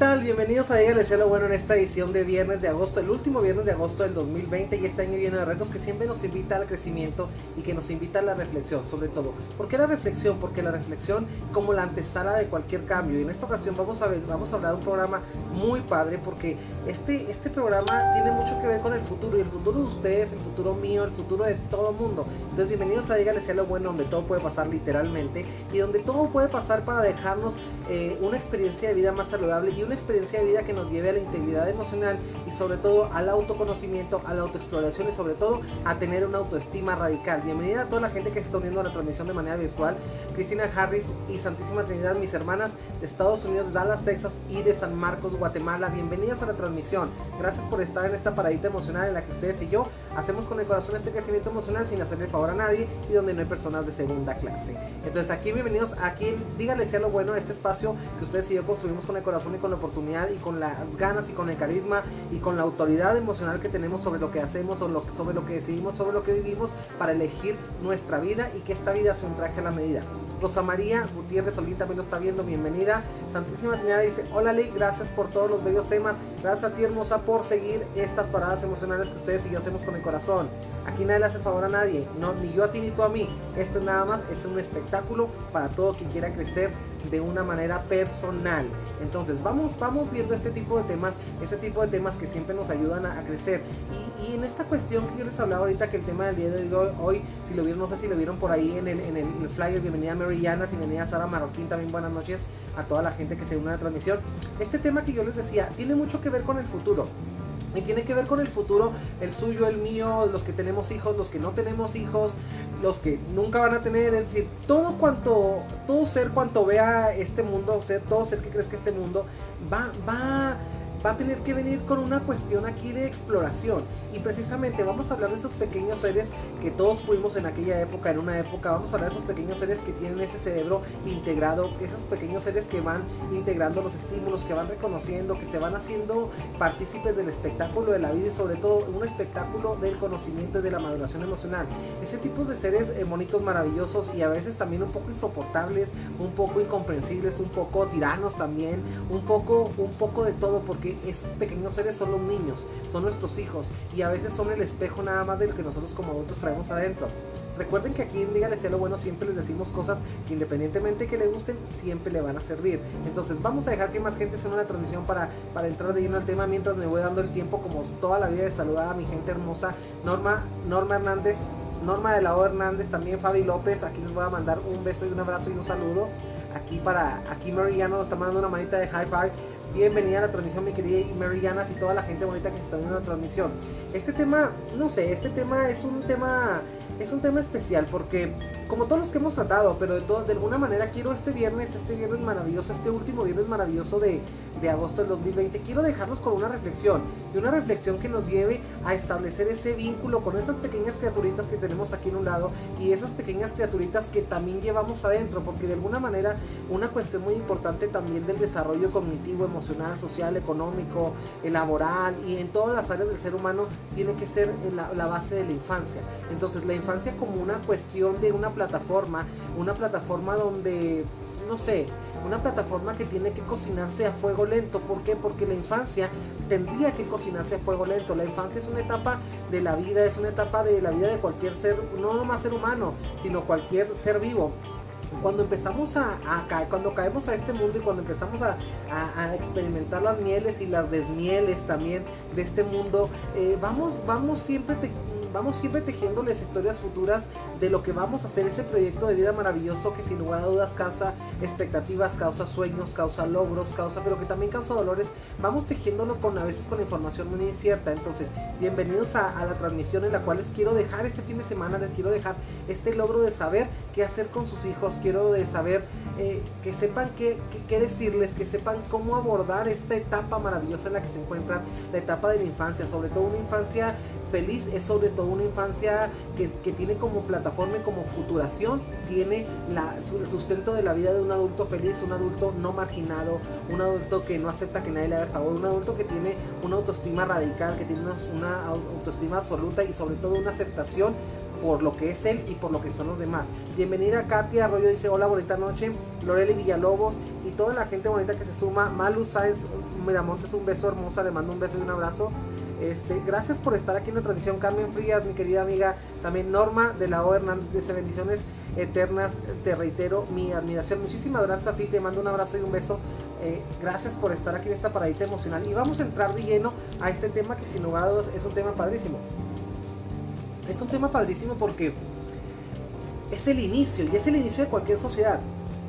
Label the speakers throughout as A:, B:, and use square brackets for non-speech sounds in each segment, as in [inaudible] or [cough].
A: tal? Bienvenidos a Dígale Cielo Bueno en esta edición de viernes de agosto, el último viernes de agosto del 2020 y este año lleno de retos que siempre nos invita al crecimiento y que nos invita a la reflexión, sobre todo. ¿Por qué la reflexión? Porque la reflexión como la antesala de cualquier cambio y en esta ocasión vamos a ver, vamos a hablar de un programa muy padre porque este, este programa tiene mucho que ver con el futuro y el futuro de ustedes, el futuro mío, el futuro de todo mundo. Entonces bienvenidos a Dígale Cielo Bueno donde todo puede pasar literalmente y donde todo puede pasar para dejarnos eh, una experiencia de vida más saludable y una experiencia de vida que nos lleve a la integridad emocional y sobre todo al autoconocimiento, a la autoexploración y sobre todo a tener una autoestima radical. Bienvenida a toda la gente que está uniendo a la transmisión de manera virtual. Cristina Harris y Santísima Trinidad, mis hermanas de Estados Unidos, Dallas, Texas y de San Marcos, Guatemala. Bienvenidas a la transmisión. Gracias por estar en esta paradita emocional en la que ustedes y yo hacemos con el corazón este crecimiento emocional sin hacerle favor a nadie y donde no hay personas de segunda clase. Entonces aquí bienvenidos, aquí díganle sea lo bueno a este espacio que ustedes y yo construimos con el corazón y con la oportunidad y con las ganas y con el carisma y con la autoridad emocional que tenemos sobre lo que hacemos, o lo, sobre lo que decidimos, sobre lo que vivimos para elegir nuestra vida y que esta vida sea un traje a la medida. Rosa María Gutiérrez Olguín también lo está viendo, bienvenida. Santísima Trinidad dice, hola Lee, gracias por todos los bellos temas, gracias a ti hermosa por seguir estas paradas emocionales que ustedes y yo hacemos con el corazón. Aquí nadie le hace favor a nadie, no, ni yo a ti ni tú a mí. Esto es nada más, esto es un espectáculo para todo quien quiera crecer de una manera personal. Entonces vamos, vamos viendo este tipo de temas, este tipo de temas que siempre nos ayudan a, crecer. Y, en esta cuestión que yo les hablaba ahorita, que el tema del día de hoy, si lo vieron, no sé si lo vieron por ahí en el, en el, flyer, bienvenida a Mary Llanas y bienvenida a Sara Marroquín, también buenas noches a toda la gente que se une a la transmisión. Este tema que yo les decía tiene mucho que ver con el futuro. Y tiene que ver con el futuro, el suyo, el mío, los que tenemos hijos, los que no tenemos hijos, los que nunca van a tener. Es decir, todo cuanto, todo ser cuanto vea este mundo, ser, todo ser que crezca este mundo, va, va va a tener que venir con una cuestión aquí de exploración. Y precisamente vamos a hablar de esos pequeños seres que todos fuimos en aquella época, en una época. Vamos a hablar de esos pequeños seres que tienen ese cerebro integrado, esos pequeños seres que van integrando los estímulos, que van reconociendo, que se van haciendo partícipes del espectáculo de la vida y sobre todo un espectáculo del conocimiento y de la maduración emocional. Ese tipo de seres eh, bonitos, maravillosos y a veces también un poco insoportables, un poco incomprensibles, un poco tiranos también, un poco, un poco de todo porque esos pequeños seres son los niños, son nuestros hijos y a veces son el espejo nada más de lo que nosotros como adultos traemos adentro. Recuerden que aquí en Dígale Sea lo bueno siempre les decimos cosas que independientemente que le gusten, siempre le van a servir. Entonces vamos a dejar que más gente se una la transmisión para, para entrar de lleno al tema mientras me voy dando el tiempo como toda la vida de saludar a mi gente hermosa. Norma, Norma Hernández, Norma de la O Hernández, también Fabi López, aquí les voy a mandar un beso y un abrazo y un saludo. Aquí para, aquí Mariano nos está mandando una manita de high five. Bienvenida a la transmisión, mi querida Mary y toda la gente bonita que está viendo la transmisión. Este tema, no sé, este tema es un tema es un tema especial porque como todos los que hemos tratado, pero de, todo, de alguna manera quiero este viernes, este viernes maravilloso, este último viernes maravilloso de, de agosto del 2020, quiero dejarnos con una reflexión y una reflexión que nos lleve a establecer ese vínculo con esas pequeñas criaturitas que tenemos aquí en un lado y esas pequeñas criaturitas que también llevamos adentro, porque de alguna manera una cuestión muy importante también del desarrollo cognitivo, emocional, social, económico, laboral y en todas las áreas del ser humano tiene que ser la, la base de la infancia. Entonces la infancia como una cuestión de una plataforma, una plataforma donde, no sé, una plataforma que tiene que cocinarse a fuego lento. ¿Por qué? Porque la infancia tendría que cocinarse a fuego lento. La infancia es una etapa de la vida, es una etapa de la vida de cualquier ser, no más ser humano, sino cualquier ser vivo cuando empezamos a, caer, cuando caemos a este mundo y cuando empezamos a, experimentar las mieles y las desmieles también de este mundo, eh, vamos, vamos siempre te, vamos siempre tejiéndoles historias futuras de lo que vamos a hacer, ese proyecto de vida maravilloso que sin lugar a dudas causa expectativas, causa sueños, causa logros, causa, pero que también causa dolores. Vamos tejiéndolo con a veces con información muy incierta. Entonces, bienvenidos a, la transmisión en la cual les quiero dejar este fin de semana, les quiero dejar este logro de saber qué hacer con sus hijos, quiero de saber eh, que sepan qué, qué decirles, que sepan cómo abordar esta etapa maravillosa en la que se encuentran, la etapa de la infancia, sobre todo una infancia feliz es sobre todo una infancia que, tiene como plataforma y como futuración, tiene el sustento de la vida de un adulto feliz, un adulto no marginado, un adulto que no acepta que nadie le haga el favor, un adulto que tiene una autoestima radical, que tiene una autoestima absoluta y sobre todo una aceptación por lo que es él y por lo que son los demás. Bienvenida Katia Arroyo dice hola bonita noche, Loreli Villalobos y toda la gente bonita que se suma, Malu Sáenz Miramontes, un beso hermosa, le mando un beso y un abrazo. Este, gracias por estar aquí en la transmisión, Carmen Frías, mi querida amiga, también Norma de la O Hernández, dice bendiciones eternas, te reitero mi admiración, muchísimas gracias a ti, te mando un abrazo y un beso, eh, gracias por estar aquí en esta paradita emocional y vamos a entrar de lleno a este tema que sin lugar a dudas es un tema padrísimo, es un tema padrísimo porque es el inicio y es el inicio de cualquier sociedad.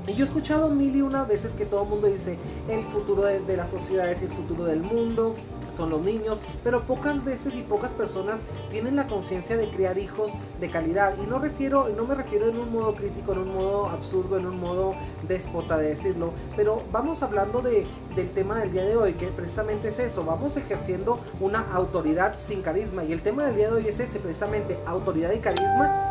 A: Y yo he escuchado mil y una veces que todo el mundo dice el futuro de, de la sociedad es el futuro del mundo, son los niños, pero pocas veces y pocas personas tienen la conciencia de criar hijos de calidad. Y no refiero, no me refiero en un modo crítico, en un modo absurdo, en un modo déspota de decirlo, pero vamos hablando de, del tema del día de hoy, que precisamente es eso, vamos ejerciendo una autoridad sin carisma. Y el tema del día de hoy es ese, precisamente, autoridad y carisma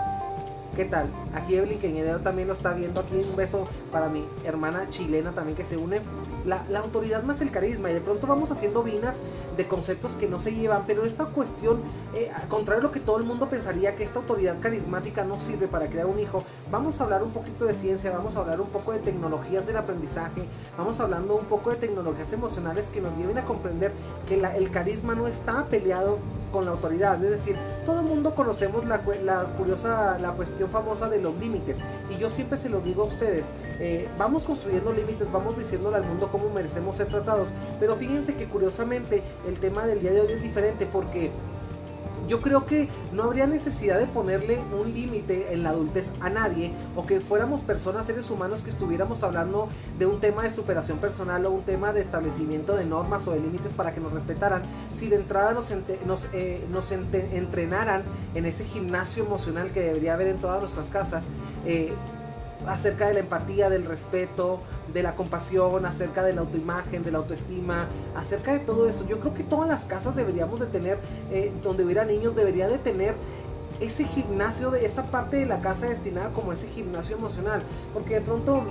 A: ¿Qué tal? Aquí Evelyn Queñedo también lo está viendo. Aquí un beso para mi hermana chilena también que se une. La, autoridad más el carisma. Y de pronto vamos haciendo vinas de conceptos que no se llevan. Pero esta cuestión, eh, contrario de lo que todo el mundo pensaría, que esta autoridad carismática no sirve para crear un hijo. Vamos a hablar un poquito de ciencia, vamos a hablar un poco de tecnologías del aprendizaje. Vamos hablando un poco de tecnologías emocionales que nos lleven a comprender que el carisma no está peleado con la autoridad. Es decir, todo el mundo conocemos la, la curiosa, la cuestión famosa de los límites. Y yo siempre se los digo a ustedes, eh, vamos construyendo límites, vamos diciéndole al mundo cómo merecemos ser tratados. Pero fíjense que curiosamente el tema del día de hoy es diferente porque yo creo que no habría necesidad de ponerle un límite en la adultez a nadie o que fuéramos personas, seres humanos que estuviéramos hablando de un tema de superación personal o un tema de establecimiento de normas o de límites para que nos respetaran, si de entrada nos, nos, eh, nos entrenaran en ese gimnasio emocional que debería haber en todas nuestras casas. Eh, acerca de la empatía, del respeto, de la compasión, acerca de la autoimagen, de la autoestima, acerca de todo eso. Yo creo que todas las casas deberíamos de tener, eh, donde hubiera niños, debería de tener ese gimnasio de esta parte de la casa destinada como ese gimnasio emocional, porque de pronto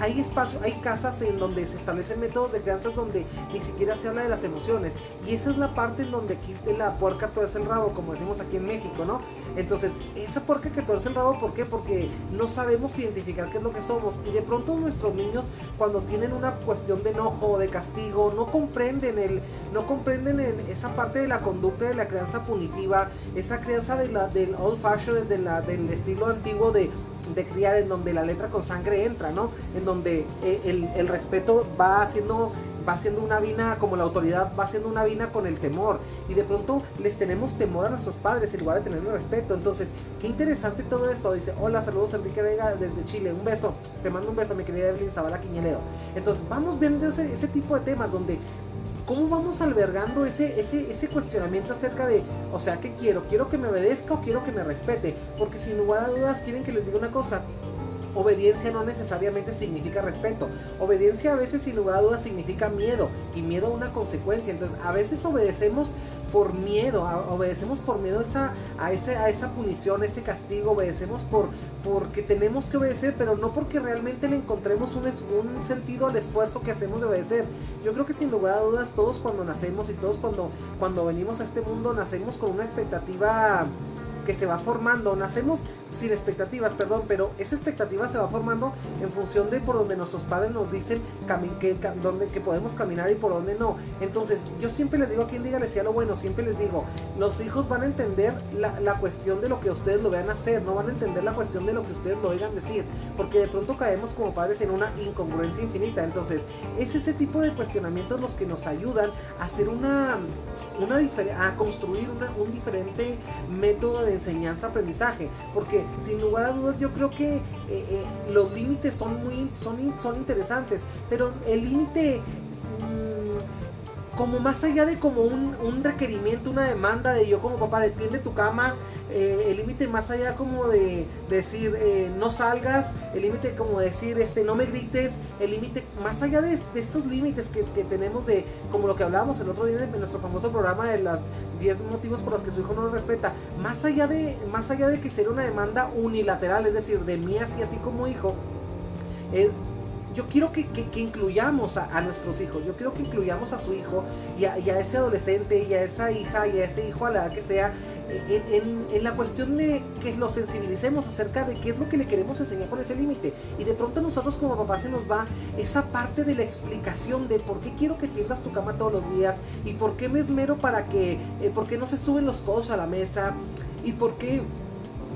A: hay espacio, hay casas en donde se establecen métodos de crianza donde ni siquiera se habla de las emociones. Y esa es la parte en donde aquí la puerca tuerce el rabo, como decimos aquí en México, ¿no? Entonces, esa puerca que tuerce el rabo, ¿por qué? Porque no sabemos identificar qué es lo que somos. Y de pronto nuestros niños, cuando tienen una cuestión de enojo de castigo, no comprenden el, no comprenden esa parte de la conducta de la crianza punitiva, esa crianza de del old fashion, de la, del estilo antiguo de de criar en donde la letra con sangre entra, ¿no? En donde eh, el, el, respeto va haciendo va haciendo una vina, como la autoridad va haciendo una vina con el temor. Y de pronto les tenemos temor a nuestros padres en lugar de tenerle respeto. Entonces, qué interesante todo eso. Dice, hola, saludos Enrique Vega desde Chile. Un beso. Te mando un beso, mi querida Evelyn Zabala Quiñelero. Entonces, vamos viendo ese tipo de temas donde ¿cómo vamos albergando ese, ese, ese cuestionamiento acerca de, o sea, ¿qué quiero? ¿Quiero que me obedezca o quiero que me respete? Porque sin lugar a dudas quieren que les diga una cosa, obediencia no necesariamente significa respeto. Obediencia a veces sin lugar a dudas significa miedo y miedo a una consecuencia. Entonces a veces obedecemos por miedo, obedecemos por miedo a esa, a, ese, a esa punición, ese castigo, obedecemos por, porque tenemos que obedecer, pero no porque realmente le encontremos un, un sentido al esfuerzo que hacemos de obedecer. Yo creo que sin lugar a dudas todos cuando nacemos y todos cuando, cuando venimos a este mundo nacemos con una expectativa que se va formando. Nacemos sin expectativas, perdón, pero esa expectativa se va formando en función de por donde nuestros padres nos dicen que, donde, que podemos caminar y por donde no. Entonces, yo siempre les digo a quien diga decía lo bueno, siempre les digo, los hijos van a entender la, la, cuestión de lo que ustedes lo vean hacer, no van a entender la cuestión de lo que ustedes lo oigan decir, porque de pronto caemos como padres en una incongruencia infinita. Entonces, es ese tipo de cuestionamientos los que nos ayudan a hacer una, una a construir un diferente método de enseñanza-aprendizaje, porque sin lugar a dudas yo creo que eh, eh, los límites son muy son, son interesantes, pero el límite mm, como más allá de como un, un, requerimiento, una demanda de yo como papá, detiende tu cama, eh, el límite más allá como de decir eh, no salgas, el límite como decir este no me grites, el límite más allá de, estos límites que, tenemos de como lo que hablábamos el otro día en, nuestro famoso programa de las 10 motivos por los que su hijo no lo respeta, más allá de más allá de que sea una demanda unilateral, es decir, de mí hacia ti como hijo, yo quiero que, incluyamos a, nuestros hijos, yo quiero que incluyamos a su hijo y a, ese adolescente y a esa hija y a ese hijo a la edad que sea en, la cuestión de que lo sensibilicemos acerca de qué es lo que le queremos enseñar con ese límite. Y de pronto nosotros como papás se nos va esa parte de la explicación de por qué quiero que tiendas tu cama todos los días y por qué me esmero para que, eh, por qué no se suben los codos a la mesa y por qué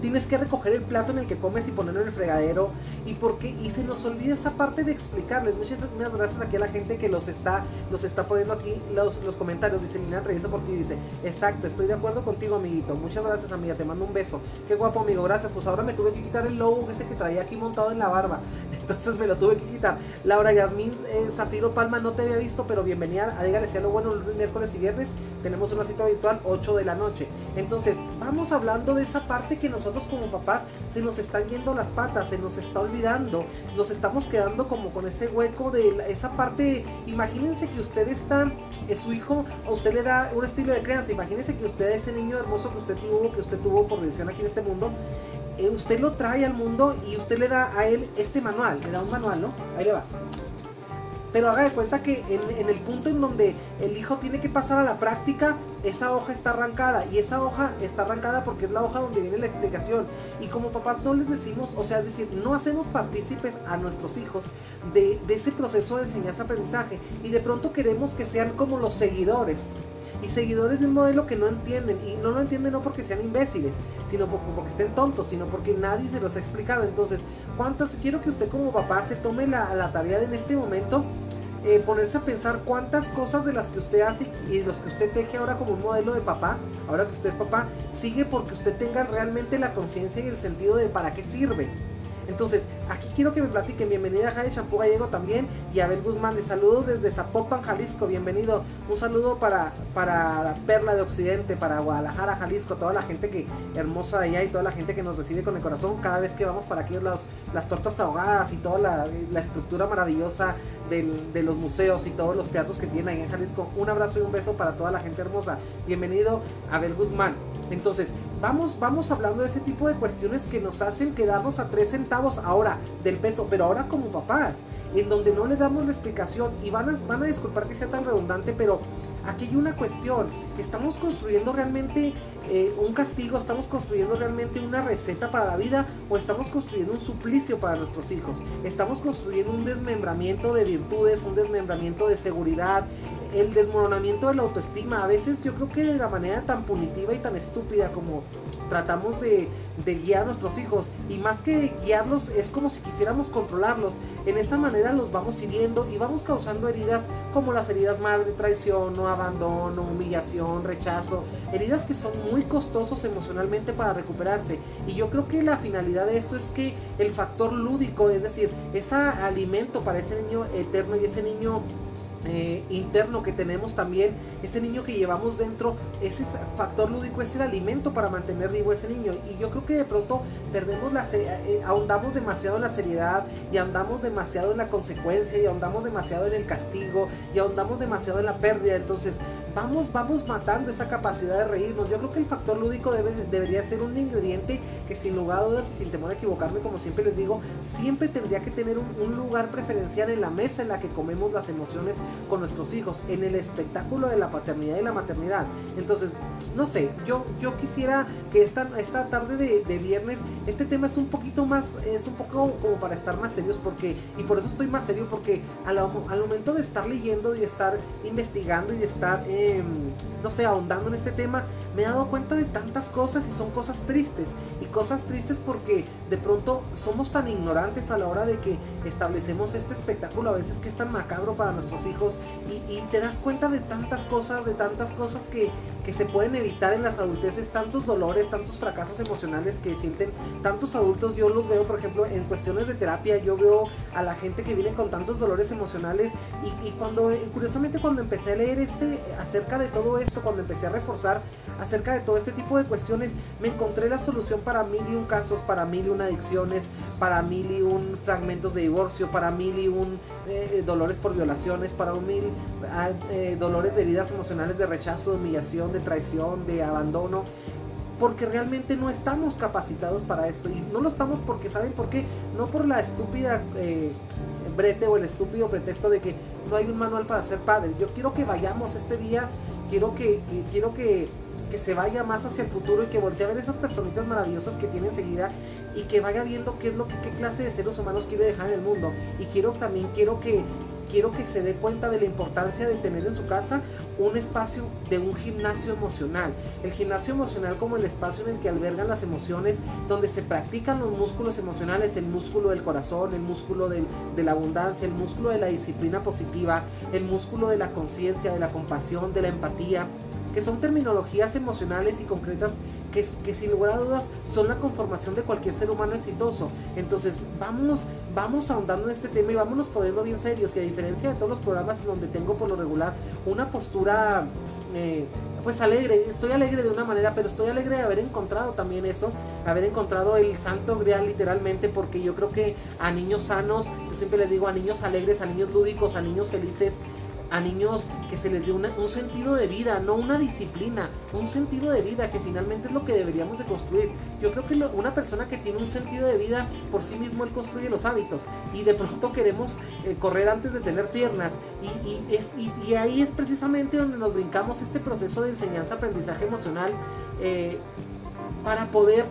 A: tienes que recoger el plato en el que comes y ponerlo en el fregadero. Y porque y se nos olvida esa parte de explicarles. Muchas, gracias aquí a la gente que los está los está poniendo aquí los, los comentarios. Dice Lina Trevisa por ti dice exacto estoy de acuerdo contigo amiguito. Muchas gracias amiga te mando un beso. Qué guapo amigo gracias. Pues ahora me tuve que quitar el logo ese que traía aquí montado en la barba. [laughs] Entonces me lo tuve que quitar. Laura Yasmín eh, Zafiro Palma no te había visto pero bienvenida. A Dígale sea lo bueno miércoles y viernes. Tenemos una cita habitual 8 de la noche. Entonces vamos hablando de esa parte que como papás se nos están yendo las patas, se nos está olvidando, nos estamos quedando como con ese hueco de esa parte. Imagínense que usted está, es su hijo, o usted le da un estilo de crianza. Imagínense que usted, ese niño hermoso que usted tuvo, que usted tuvo por decisión aquí en este mundo, eh, usted lo trae al mundo y usted le da a él este manual, le da un manual, ¿no? Ahí le va. Pero haga de cuenta que en, el punto en donde el hijo tiene que pasar a la práctica, esa hoja está arrancada. Y esa hoja está arrancada porque es la hoja donde viene la explicación. Y como papás no les decimos, o sea, es decir, no hacemos partícipes a nuestros hijos de, de ese proceso de enseñanza-aprendizaje. Y de pronto queremos que sean como los seguidores y seguidores de un modelo que no entienden. Y no lo entienden no porque sean imbéciles, sino porque, estén tontos, sino porque nadie se los ha explicado. Entonces, ¿cuántas? Quiero que usted como papá se tome la, la tarea de en este momento eh, ponerse a pensar cuántas cosas de las que usted hace y de las que usted teje ahora como un modelo de papá, ahora que usted es papá, sigue porque usted tenga realmente la conciencia y el sentido de para qué sirve. Entonces, aquí quiero que me platiquen. Bienvenida a Jade Champú Gallego también. Y Abel Guzmán, de saludos desde Zapopan, Jalisco. Bienvenido. Un saludo para, para la Perla de Occidente, para Guadalajara, Jalisco. Toda la gente que hermosa allá y toda la gente que nos recibe con el corazón cada vez que vamos para aquí. Las, las tortas ahogadas y toda la, estructura maravillosa de los museos y todos los teatros que tienen ahí en Jalisco. Un abrazo y un beso para toda la gente hermosa. Bienvenido, Abel Guzmán. Entonces, vamos, vamos hablando de ese tipo de cuestiones que nos hacen quedarnos a tres centavos ahora del peso, pero ahora como papás, en donde no le damos la explicación. Y van a, van a disculpar que sea tan redundante, pero aquí hay una cuestión, estamos construyendo realmente eh, un castigo, estamos construyendo realmente una receta para la vida o estamos construyendo un suplicio para nuestros hijos, estamos construyendo un desmembramiento de virtudes, un desmembramiento de seguridad, el desmoronamiento de la autoestima. A veces yo creo que de la manera tan punitiva y tan estúpida como tratamos de, guiar a nuestros hijos y más que guiarlos es como si quisiéramos controlarlos. En esa manera los vamos hiriendo y vamos causando heridas como las heridas madre, traición, no abandono, humillación, rechazo, heridas que son muy costosos emocionalmente para recuperarse. Y yo creo que la finalidad de esto es que el factor lúdico, es decir, ese alimento para ese niño eterno y ese niño eh, interno que tenemos también, ese niño que llevamos dentro, ese factor lúdico es el alimento para mantener vivo ese niño. Y yo creo que de pronto perdemos la eh, ahondamos demasiado en la seriedad y ahondamos demasiado en la consecuencia y ahondamos demasiado en el castigo y ahondamos demasiado en la pérdida. Entonces, vamos, vamos matando esa capacidad de reírnos. Yo creo que el factor lúdico debe, debería ser un ingrediente que sin lugar a dudas y sin temor a equivocarme, como siempre les digo, siempre tendría que tener un lugar preferencial en la mesa en la que comemos las emociones con nuestros hijos, en el espectáculo de la paternidad y la maternidad. Entonces, no sé, yo, yo quisiera que esta, esta tarde de, viernes, este tema es un poquito más, es un poco como para estar más serios, porque, y por eso estoy más serio, porque al, momento de estar leyendo y estar investigando y de estar, em, no sé, ahondando en este tema, me he dado cuenta de tantas cosas y son cosas tristes. Y cosas tristes porque de pronto somos tan ignorantes a la hora de que establecemos este espectáculo a veces que es tan macabro para nuestros hijos y, te das cuenta de tantas cosas, de tantas cosas que, que se pueden evitar en las adulteces, tantos dolores, tantos fracasos emocionales que sienten tantos adultos. Yo los veo, por ejemplo, en cuestiones de terapia, yo veo a la gente que viene con tantos dolores emocionales y, cuando, curiosamente, cuando empecé a leer este acerca de todo esto, cuando empecé a reforzar acerca de todo este tipo de cuestiones, me encontré la solución para mil y un casos, para mil y un adicciones, para mil y un fragmentos de divorcio, para mil y un eh, dolores por violaciones, para mil ah, eh, dolores de heridas emocionales de rechazo, de humillación, de traición, de abandono porque realmente no estamos capacitados para esto y no lo estamos porque saben por qué no por la estúpida eh, brete o el estúpido pretexto de que no hay un manual para ser padre. Yo quiero que vayamos este día, quiero que, quiero que, que, se vaya más hacia el futuro y que voltee a ver esas personitas maravillosas que tiene enseguida y que vaya viendo qué es lo que qué clase de seres humanos quiere dejar en el mundo. Y quiero también quiero que quiero que se dé cuenta de la importancia de tener en su casa un espacio de un gimnasio emocional. El gimnasio emocional como el espacio en el que albergan las emociones, donde se practican los músculos emocionales, el músculo del corazón, el músculo de, de la abundancia, el músculo de la disciplina positiva, el músculo de la conciencia, de la compasión, de la empatía, que son terminologías emocionales y concretas que, que, sin lugar a dudas son la conformación de cualquier ser humano exitoso. Entonces, vamos, vamos ahondando en este tema y vámonos poniendo bien serios, que a diferencia de todos los programas en donde tengo por lo regular una postura... Eh, pues alegre, estoy alegre de una manera, pero estoy alegre de haber encontrado también eso, haber encontrado el santo grial literalmente, porque yo creo que a niños sanos, yo siempre les digo a niños alegres, a niños lúdicos, a niños felices, a niños que se les dio un sentido de vida, no una disciplina, un sentido de vida que finalmente es lo que deberíamos de construir. Yo creo que una persona que tiene un sentido de vida por sí mismo él construye los hábitos y de pronto queremos eh, correr antes de tener piernas y, es, y, ahí es precisamente donde nos brincamos este proceso de enseñanza-aprendizaje emocional eh, para poder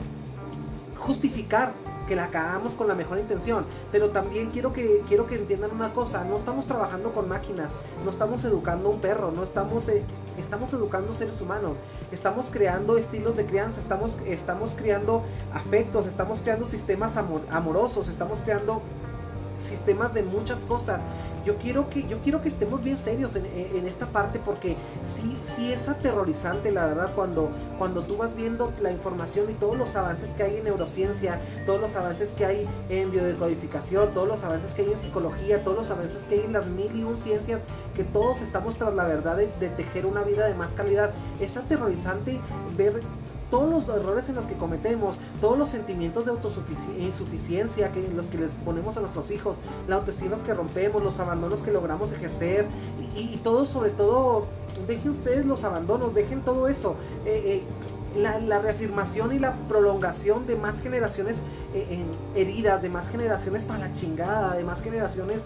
A: justificar que la cagamos con la mejor intención, pero también quiero que, quiero que entiendan una cosa, no estamos trabajando con máquinas, no estamos educando un perro, no estamos, eh, estamos educando seres humanos, estamos creando estilos de crianza, estamos, estamos creando afectos, estamos creando sistemas amorosos, estamos creando sistemas de muchas cosas. Yo quiero que, yo quiero que estemos bien serios en, esta parte porque sí, sí es aterrorizante la verdad cuando, cuando tú vas viendo la información y todos los avances que hay en neurociencia, todos los avances que hay en biodecodificación, todos los avances que hay en psicología, todos los avances que hay en las mil y un ciencias, que todos estamos tras la verdad de, de tejer una vida de más calidad. Es aterrorizante ver todos los errores en los que cometemos, todos los sentimientos de insuficiencia que los que les ponemos a nuestros hijos, la autoestima que rompemos, los abandonos que logramos ejercer y, todo sobre todo, dejen ustedes los abandonos, dejen todo eso. Eh, eh, la, reafirmación y la prolongación de más generaciones eh, heridas, de más generaciones para la chingada, de más generaciones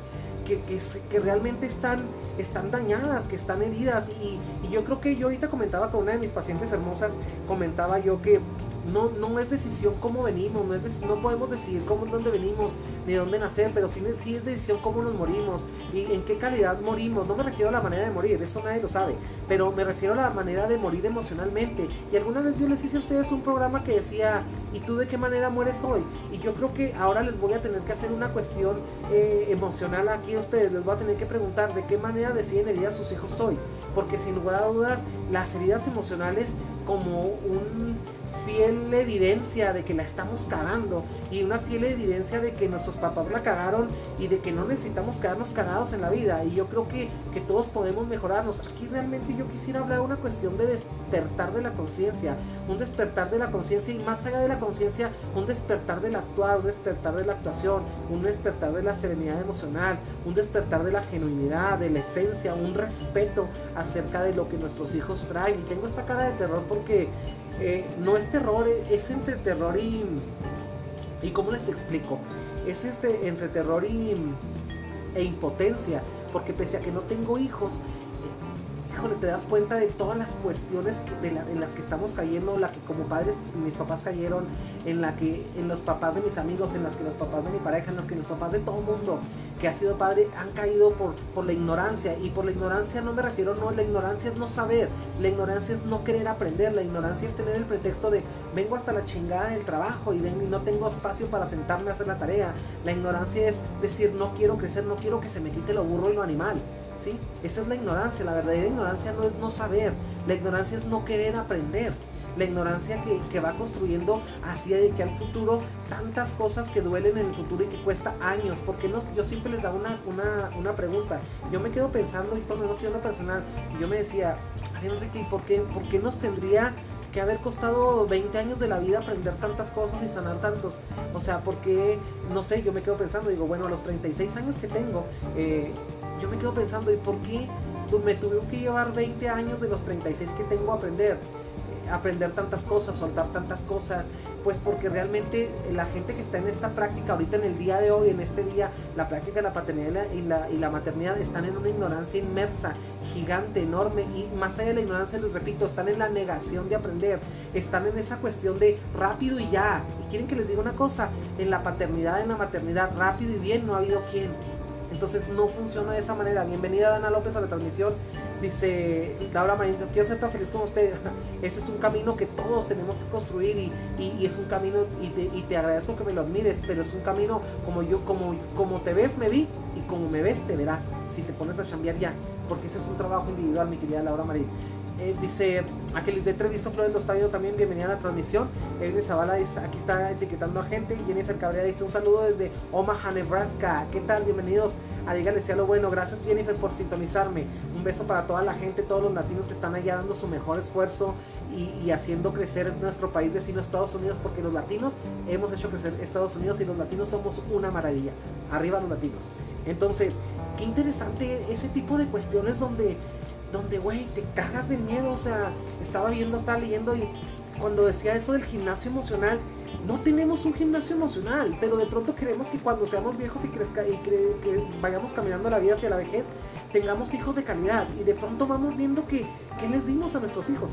A: que, que, realmente están, están dañadas, que están heridas. Y, y, yo creo que yo ahorita comentaba con una de mis pacientes hermosas, comentaba yo que no, no es decisión cómo venimos, no, es no podemos decidir cómo, dónde venimos, ni dónde nacer, pero sí, sí, es decisión cómo nos morimos y en qué calidad morimos. No me refiero a la manera de morir, eso nadie lo sabe, pero me refiero a la manera de morir emocionalmente. Y alguna vez yo les hice a ustedes un programa que decía, ¿y tú de qué manera mueres hoy? Y yo creo que ahora les voy a tener que hacer una cuestión eh, emocional aquí a ustedes, les voy a tener que preguntar de qué manera deciden herir a sus hijos hoy, porque sin lugar a dudas las heridas emocionales como un fiel evidencia de que la estamos cagando y una fiel evidencia de que nuestros papás la cagaron y de que no necesitamos quedarnos cagados en la vida y yo creo que, que todos podemos mejorarnos. Aquí realmente yo quisiera hablar una cuestión de despertar de la conciencia, un despertar de la conciencia y más allá de la conciencia, un despertar del actuar, un despertar de la actuación, un despertar de la serenidad emocional, un despertar de la genuinidad, de la esencia, un respeto acerca de lo que nuestros hijos traen. Y tengo esta cara de terror porque eh, no es terror, es entre terror y... ¿Y cómo les explico? Es este, entre terror y, e impotencia, porque pese a que no tengo hijos, híjole, te das cuenta de todas las cuestiones de en las que estamos cayendo, la que como padres mis papás cayeron, en la que en los papás de mis amigos, en las que los papás de mi pareja, en las que los papás de todo mundo que ha sido padre han caído por, por la ignorancia. Y por la ignorancia no me refiero, no, la ignorancia es no saber, la ignorancia es no querer aprender, la ignorancia es tener el pretexto de vengo hasta la chingada del trabajo y, ven, y no tengo espacio para sentarme a hacer la tarea. La ignorancia es decir no quiero crecer, no quiero que se me quite lo burro y lo animal. Esa es la ignorancia, la verdadera ignorancia no es no saber, la ignorancia es no querer aprender. La ignorancia que, va construyendo hacia de que al futuro tantas cosas que duelen en el futuro y que cuesta años. Porque no, yo siempre les hago una, una, pregunta. Yo me quedo pensando, y por lo menos yo en lo personal, y yo me decía, Enrique, ¿por qué, ¿por qué nos tendría que haber costado 20 años de la vida aprender tantas cosas y sanar tantos. O sea, porque, no sé, yo me quedo pensando, digo, bueno, a los 36 años que tengo, eh, yo me quedo pensando, ¿y por qué me tuve que llevar 20 años de los 36 que tengo a aprender? aprender tantas cosas, soltar tantas cosas, pues porque realmente la gente que está en esta práctica ahorita en el día de hoy, en este día, la práctica de la paternidad y la, y la maternidad están en una ignorancia inmersa, gigante, enorme, y más allá de la ignorancia, les repito, están en la negación de aprender, están en esa cuestión de rápido y ya. Y quieren que les diga una cosa, en la paternidad, en la maternidad, rápido y bien, no ha habido quien. Entonces no funciona de esa manera. Bienvenida Dana López a la transmisión. Dice Laura Marín, quiero ser tan feliz como usted. [laughs] Ese es un camino que todos tenemos que construir y, es un camino, y te, y te, agradezco que me lo admires, pero es un camino como yo, como, como te ves, me vi, y como me ves, te verás, si te pones a chambear ya, porque ese es un trabajo individual, mi querida Laura Marín. Eh, dice aquel de Treviso Flores lo está también, bienvenida a la transmisión. Evelyn Zavala dice, aquí está etiquetando a gente. Jennifer Cabrera dice un saludo desde Omaha, Nebraska. ¿Qué tal? Bienvenidos a Dígale sea lo bueno. Gracias Jennifer por sintonizarme. Un beso para toda la gente, todos los latinos que están allá dando su mejor esfuerzo y, haciendo crecer nuestro país vecino Estados Unidos, porque los latinos hemos hecho crecer Estados Unidos y los latinos somos una maravilla. Arriba los latinos. Entonces, qué interesante ese tipo de cuestiones donde donde, güey, te cagas de miedo. O sea, estaba viendo, estaba leyendo y cuando decía eso del gimnasio emocional, no tenemos un gimnasio emocional, pero de pronto queremos que cuando seamos viejos y, crezca, y que vayamos caminando la vida hacia la vejez, tengamos hijos de calidad. Y de pronto vamos viendo que, ¿qué les dimos a nuestros hijos?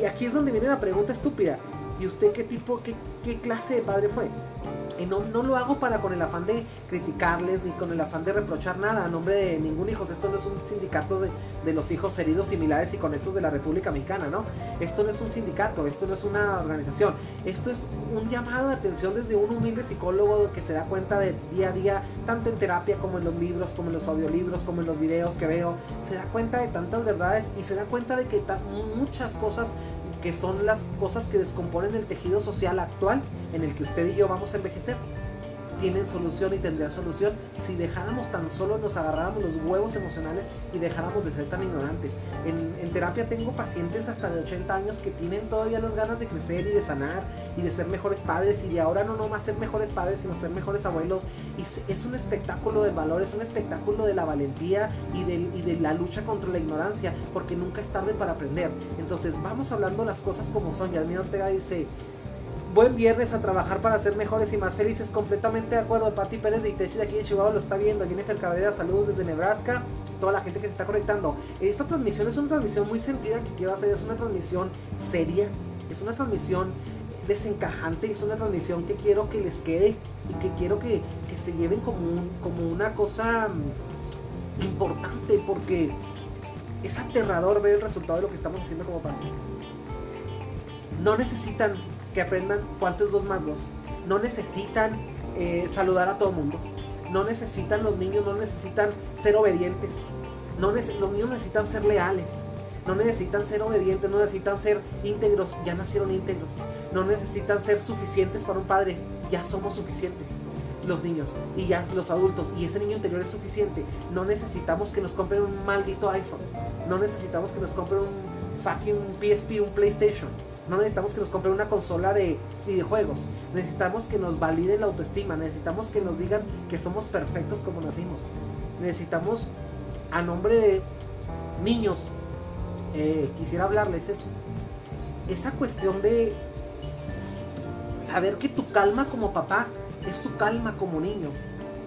A: Y aquí es donde viene la pregunta estúpida. ¿Y usted qué tipo, qué, qué clase de padre fue? Y no, no, lo hago para con el afán de criticarles ni con el afán de reprochar nada a nombre de ningún hijo. Esto no es un sindicato de, de, los hijos heridos similares y conexos de la República Mexicana, ¿no? Esto no es un sindicato, esto no es una organización. Esto es un llamado de atención desde un humilde psicólogo que se da cuenta de día a día, tanto en terapia como en los libros, como en los audiolibros, como en los videos que veo. Se da cuenta de tantas verdades y se da cuenta de que muchas cosas que son las cosas que descomponen el tejido social actual en el que usted y yo vamos a envejecer tienen solución y tendrían solución si dejáramos tan solo, nos agarráramos los huevos emocionales y dejáramos de ser tan ignorantes. En, terapia tengo pacientes hasta de 80 años que tienen todavía las ganas de crecer y de sanar y de ser mejores padres y de ahora no nomás ser mejores padres, sino ser mejores abuelos. Y es un espectáculo del valor, es un espectáculo de la valentía y de, y de la lucha contra la ignorancia, porque nunca es tarde para aprender. Entonces vamos hablando las cosas como son. Yasmin Ortega dice, buen viernes a trabajar para ser mejores y más felices. Completamente de acuerdo. Pati Pérez de Itechi de aquí de Chihuahua lo está viendo. Jennifer Cabrera, saludos desde Nebraska. Toda la gente que se está conectando. Esta transmisión es una transmisión muy sentida que quiero hacer. Es una transmisión seria. Es una transmisión desencajante. Es una transmisión que quiero que les quede y que quiero que, se lleven como, una cosa mm, importante porque es aterrador ver el resultado de lo que estamos haciendo como padres. No necesitan que aprendan cuánto es 2 más 2. No necesitan eh, saludar a todo mundo. No necesitan los niños, no necesitan ser obedientes. No los niños necesitan ser leales. No necesitan ser obedientes, no necesitan ser íntegros, ya nacieron íntegros. No necesitan ser suficientes para un padre, ya somos suficientes los niños y ya los adultos y ese niño interior es suficiente. No necesitamos que nos compren un maldito iPhone. No necesitamos que nos compren un fucking PSP, un PlayStation. No necesitamos que nos compren una consola de videojuegos. Necesitamos que nos validen la autoestima. Necesitamos que nos digan que somos perfectos como nacimos. Necesitamos, a nombre de niños, eh, quisiera hablarles eso. Esa cuestión de saber que tu calma como papá es tu calma como niño.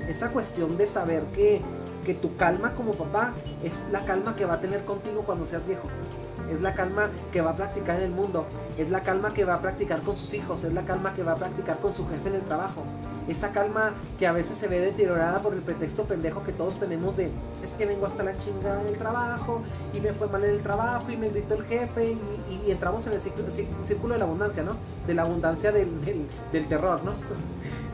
A: Esa cuestión de saber que, que tu calma como papá es la calma que va a tener contigo cuando seas viejo es la calma que va a practicar en el mundo, es la calma que va a practicar con sus hijos, es la calma que va a practicar con su jefe en el trabajo. Esa calma que a veces se ve deteriorada por el pretexto pendejo que todos tenemos de es que vengo hasta la chingada del trabajo y me fue mal en el trabajo y me gritó el jefe y, entramos en el círculo, de la abundancia, ¿no? De la abundancia del, del terror, ¿no?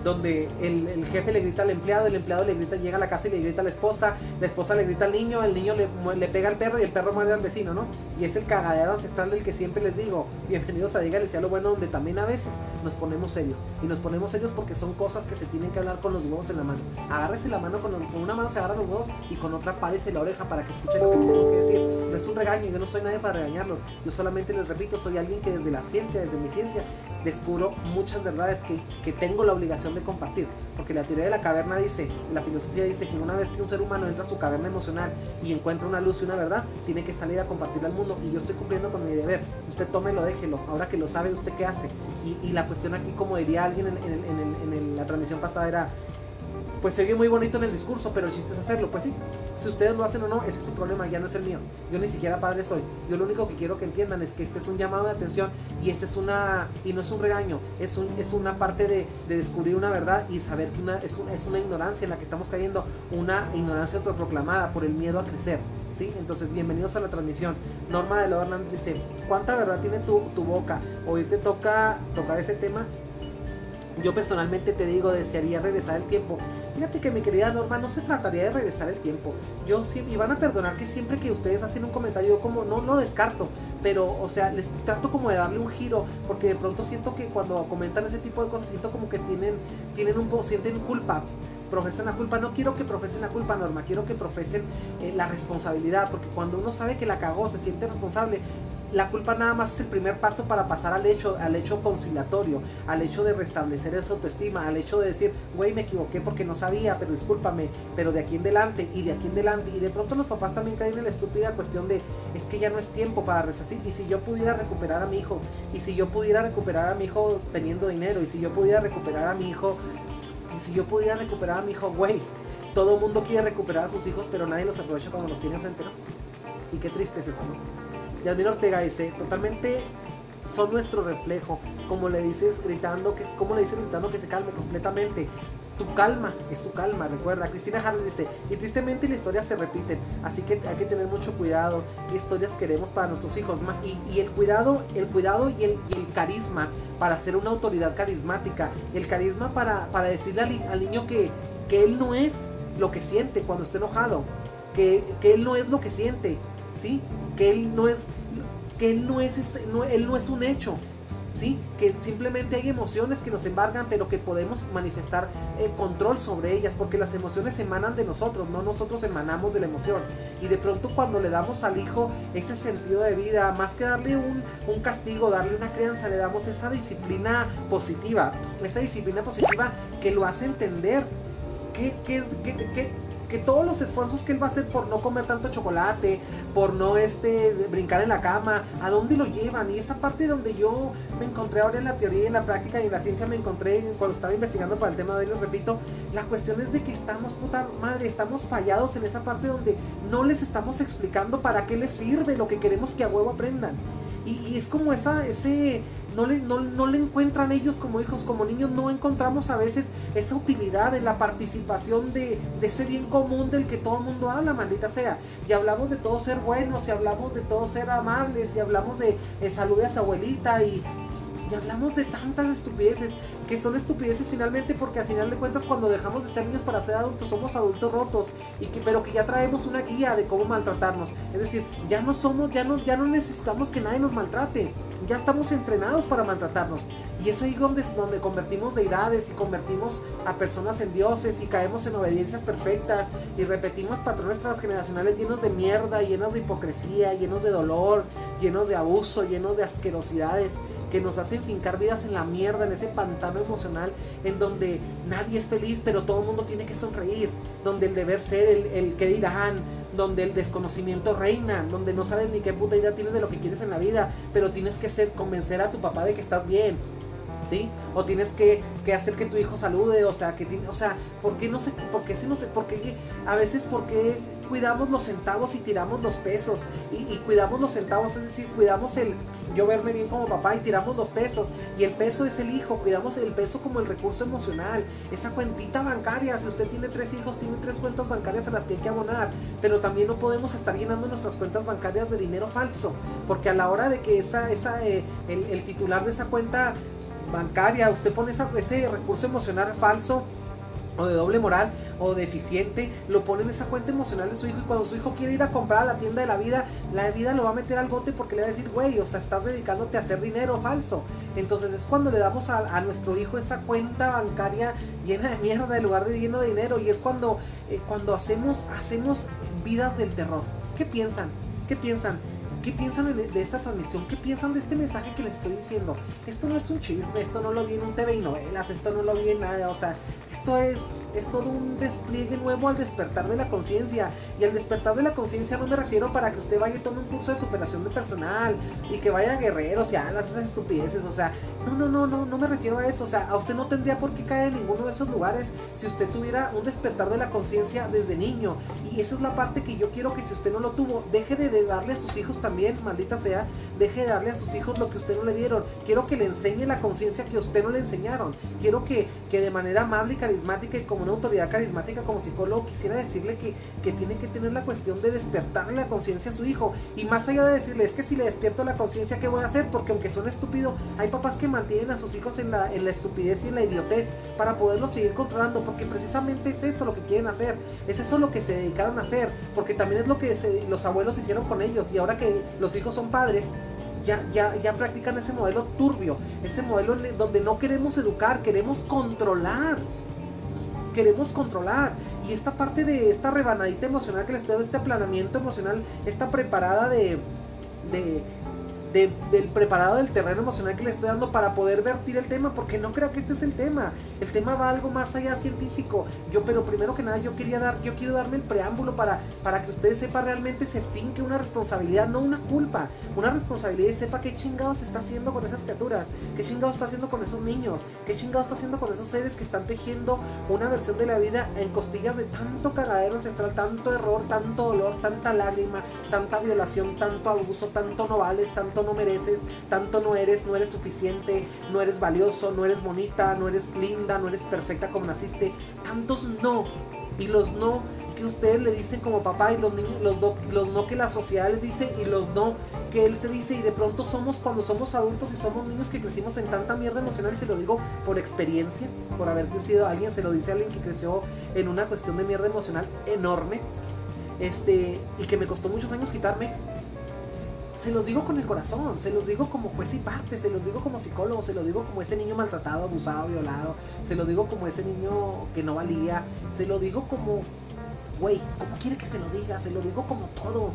A: Donde el, jefe le grita al empleado, el empleado le grita, llega a la casa y le grita a la esposa, la esposa le grita al niño, el niño le, le pega al perro y el perro muerde al vecino, ¿no? Y es el cagadero ancestral del que siempre les digo, [laughs] bienvenidos a Dígale sea lo bueno, donde también a veces nos ponemos serios. Y nos ponemos serios porque son cosas que se tienen que hablar con los huevos en la mano. Agárrese la mano, con, una mano se agarra los huevos y con otra párese la oreja para que escuchen lo que tengo que decir. No es un regaño, yo no soy nadie para regañarlos. Yo solamente les repito, soy alguien que desde la ciencia, desde mi ciencia, descubro muchas verdades que, que tengo la obligación de compartir. Porque la teoría de la caverna dice, la filosofía dice que una vez que un ser humano entra a su caverna emocional y encuentra una luz y una verdad, tiene que salir a compartirla al mundo y yo estoy cumpliendo con mi deber. Usted tómelo, déjelo. Ahora que lo sabe, ¿usted qué hace? Y, la cuestión aquí, como diría alguien en la transmisión pasada, era pues se oye muy bonito en el discurso, pero el chiste es hacerlo. Pues sí, si ustedes lo hacen o no, ese es su problema, ya no es el mío. Yo ni siquiera padre soy. Yo lo único que quiero que entiendan es que este es un llamado de atención y este es una, y no es un regaño, es, un, es una parte de, descubrir una verdad y saber que una, es, es una ignorancia en la que estamos cayendo, una ignorancia autoproclamada por el miedo a crecer. ¿Sí? Entonces, bienvenidos a la transmisión. Norma de Lodo dice, ¿cuánta verdad tiene tu, tu boca? Hoy te toca tocar ese tema. Yo personalmente te digo, desearía regresar el tiempo Fíjate que mi querida Norma, no se trataría de regresar el tiempo. Yo siempre, y van a perdonar que siempre que ustedes hacen un comentario, yo como no lo descarto, pero o sea, les trato como de darle un giro, porque de pronto siento que cuando comentan ese tipo de cosas, siento como que tienen, tienen un poco, sienten culpa profesen la culpa. No quiero que profesen la culpa, Norma, quiero que profesen eh, la responsabilidad, porque cuando uno sabe que la cagó, se siente responsable, la culpa nada más es el primer paso para pasar al hecho, al hecho conciliatorio, al hecho de restablecer esa autoestima, al hecho de decir, güey, me equivoqué porque no sabía, pero discúlpame, pero de aquí en adelante y de aquí en adelante. Y de pronto los papás también caen en la estúpida cuestión de, es que ya no es tiempo para resarcir. Y si yo pudiera recuperar a mi hijo, y si yo pudiera recuperar a mi hijo teniendo dinero, y si yo pudiera recuperar a mi hijo y si yo pudiera recuperar a mi hijo, güey, todo el mundo quiere recuperar a sus hijos, pero nadie los aprovecha cuando los tiene enfrente, ¿no? Y qué triste es eso, ¿no? Yasmin Ortega dice, totalmente son nuestro reflejo. Como le dices gritando, que, como le dices gritando que se calme completamente. Tu calma es su calma, recuerda. Cristina Harris dice, y tristemente la historia se repite, así que hay que tener mucho cuidado. ¿Qué historias queremos para nuestros hijos? Y, y el cuidado, el cuidado y el, carisma para ser una autoridad carismática. El carisma para, para decirle al, niño que, que él no es lo que siente cuando está enojado. Que, que él no es lo que siente, ¿sí? Que él no es, que él no es, no, él no es un hecho, ¿sí? Que simplemente hay emociones que nos embargan, pero que podemos manifestar eh, control sobre ellas, porque las emociones emanan de nosotros, no nosotros emanamos de la emoción. Y de pronto cuando le damos al hijo ese sentido de vida, más que darle un, un castigo, darle una crianza, le damos esa disciplina positiva, esa disciplina positiva que lo hace entender que, que, que todos los esfuerzos que él va a hacer por no comer tanto chocolate, por no este, brincar en la cama, ¿a dónde lo llevan? Y esa parte donde yo me encontré ahora en la teoría y en la práctica y en la ciencia me encontré cuando estaba investigando para el tema de hoy, les repito, la cuestión es de que estamos, puta madre, estamos fallados en esa parte donde no les estamos explicando para qué les sirve lo que queremos que a huevo aprendan. Y, es como esa, ese, no le, no, le encuentran ellos como hijos, como niños, no encontramos a veces esa utilidad en la participación de, ese bien común del que todo el mundo habla, maldita sea. Y hablamos de todo ser buenos, y hablamos de todo ser amables, y hablamos de, de salud a su abuelita, y, y hablamos de tantas estupideces que son estupideces finalmente porque al final de cuentas cuando dejamos de ser niños para ser adultos somos adultos rotos y que pero que ya traemos una guía de cómo maltratarnos. Es decir ya no somos ya no ya no necesitamos que nadie nos maltrate ya estamos entrenados para maltratarnos. Y es ahí donde, donde convertimos deidades y convertimos a personas en dioses y caemos en obediencias perfectas y repetimos patrones transgeneracionales llenos de mierda llenos de hipocresía llenos de dolor llenos de abuso llenos de asquerosidades que nos hacen fincar vidas en la mierda, en ese pantano emocional en donde nadie es feliz, pero todo el mundo tiene que sonreír, donde el deber ser, el, el que dirán, donde el desconocimiento reina, donde no sabes ni qué puta idea tienes de lo que quieres en la vida, pero tienes que ser, convencer a tu papá de que estás bien, ¿sí? O tienes que, que, hacer que tu hijo salude, o sea, que o sea, ¿por qué no sé, por qué no sé, por qué, a veces porque cuidamos los centavos y tiramos los pesos, y, cuidamos los centavos, es decir, cuidamos el, yo verme bien como papá y tiramos los pesos. Y el peso es el hijo, cuidamos el peso como el recurso emocional, esa cuentita bancaria. Si usted tiene tres hijos, tiene tres cuentas bancarias a las que hay que abonar. Pero también no podemos estar llenando nuestras cuentas bancarias de dinero falso, porque a la hora de que esa, esa, eh, el, titular de esa cuenta bancaria, usted pone ese recurso emocional falso, o de doble moral o deficiente, lo pone en esa cuenta emocional de su hijo y cuando su hijo quiere ir a comprar a la tienda de la vida, la vida lo va a meter al bote porque le va a decir, güey, o sea, estás dedicándote a hacer dinero falso. Entonces es cuando le damos a, nuestro hijo esa cuenta bancaria llena de mierda en lugar de lleno de dinero y es cuando, eh, cuando hacemos, hacemos vidas del terror. ¿Qué piensan? ¿Qué piensan? ¿Qué piensan de esta transmisión? ¿Qué piensan de este mensaje que les estoy diciendo? Esto no es un chisme, esto no lo vi en un TV y novelas, esto no lo vi en nada, o sea, esto es es todo un despliegue nuevo al despertar de la conciencia. Y al despertar de la conciencia no me refiero para que usted vaya y tome un curso de superación de personal y que vaya a guerreros y haga esas estupideces. O sea, no, no, no, no, no me refiero a eso. O sea, a usted no tendría por qué caer en ninguno de esos lugares si usted tuviera un despertar de la conciencia desde niño. Y esa es la parte que yo quiero que si usted no lo tuvo, deje de darle a sus hijos también, maldita sea, deje de darle a sus hijos lo que usted no le dieron. Quiero que le enseñe la conciencia que usted no le enseñaron. Quiero que, que de manera amable y carismática y como una autoridad carismática como psicólogo quisiera decirle que, que tiene que tener la cuestión de despertarle la conciencia a su hijo. Y más allá de decirle, es que si le despierto la conciencia, ¿qué voy a hacer? Porque aunque son estúpido, hay papás que mantienen a sus hijos en la, en la estupidez y en la idiotez para poderlos seguir controlando. Porque precisamente es eso lo que quieren hacer. Es eso lo que se dedicaron a hacer. Porque también es lo que los abuelos hicieron con ellos. Y ahora que los hijos son padres, ya, ya, ya, practican ese modelo turbio, ese modelo donde no queremos educar, queremos controlar queremos controlar. Y esta parte de esta rebanadita emocional que les estoy este aplanamiento emocional, está preparada de, de, del preparado del terreno emocional que le estoy dando para poder vertir el tema, porque no creo que este es el tema. El tema va algo más allá científico. Yo, pero primero que nada, yo quería dar, yo quiero darme el preámbulo para, para que ustedes sepan realmente ese fin que una responsabilidad, no una culpa, una responsabilidad y sepa qué chingados está haciendo con esas criaturas, qué chingados está haciendo con esos niños, qué chingados está haciendo con esos seres que están tejiendo una versión de la vida en costillas de tanto cagadero ancestral, tanto error, tanto dolor, tanta lágrima, tanta violación, tanto abuso, tanto no vales, tanto no mereces, tanto no eres, no eres suficiente, no eres valioso, no eres bonita, no eres linda, no eres perfecta como naciste. Tantos no. Y los no que ustedes le dicen como papá y los niños, los, los no que la sociedad les dice y los no que él se dice y de pronto somos cuando somos adultos y somos niños que crecimos en tanta mierda emocional y se lo digo por experiencia, por haber crecido alguien, se lo dice a alguien que creció en una cuestión de mierda emocional enorme, este, y que me costó muchos años quitarme, se los digo con el corazón, se los digo como juez y parte, se los digo como psicólogo, se los digo como ese niño maltratado, abusado, violado, se lo digo como ese niño que no valía, se lo digo como, güey, como quiere que se lo diga, se lo digo como todo,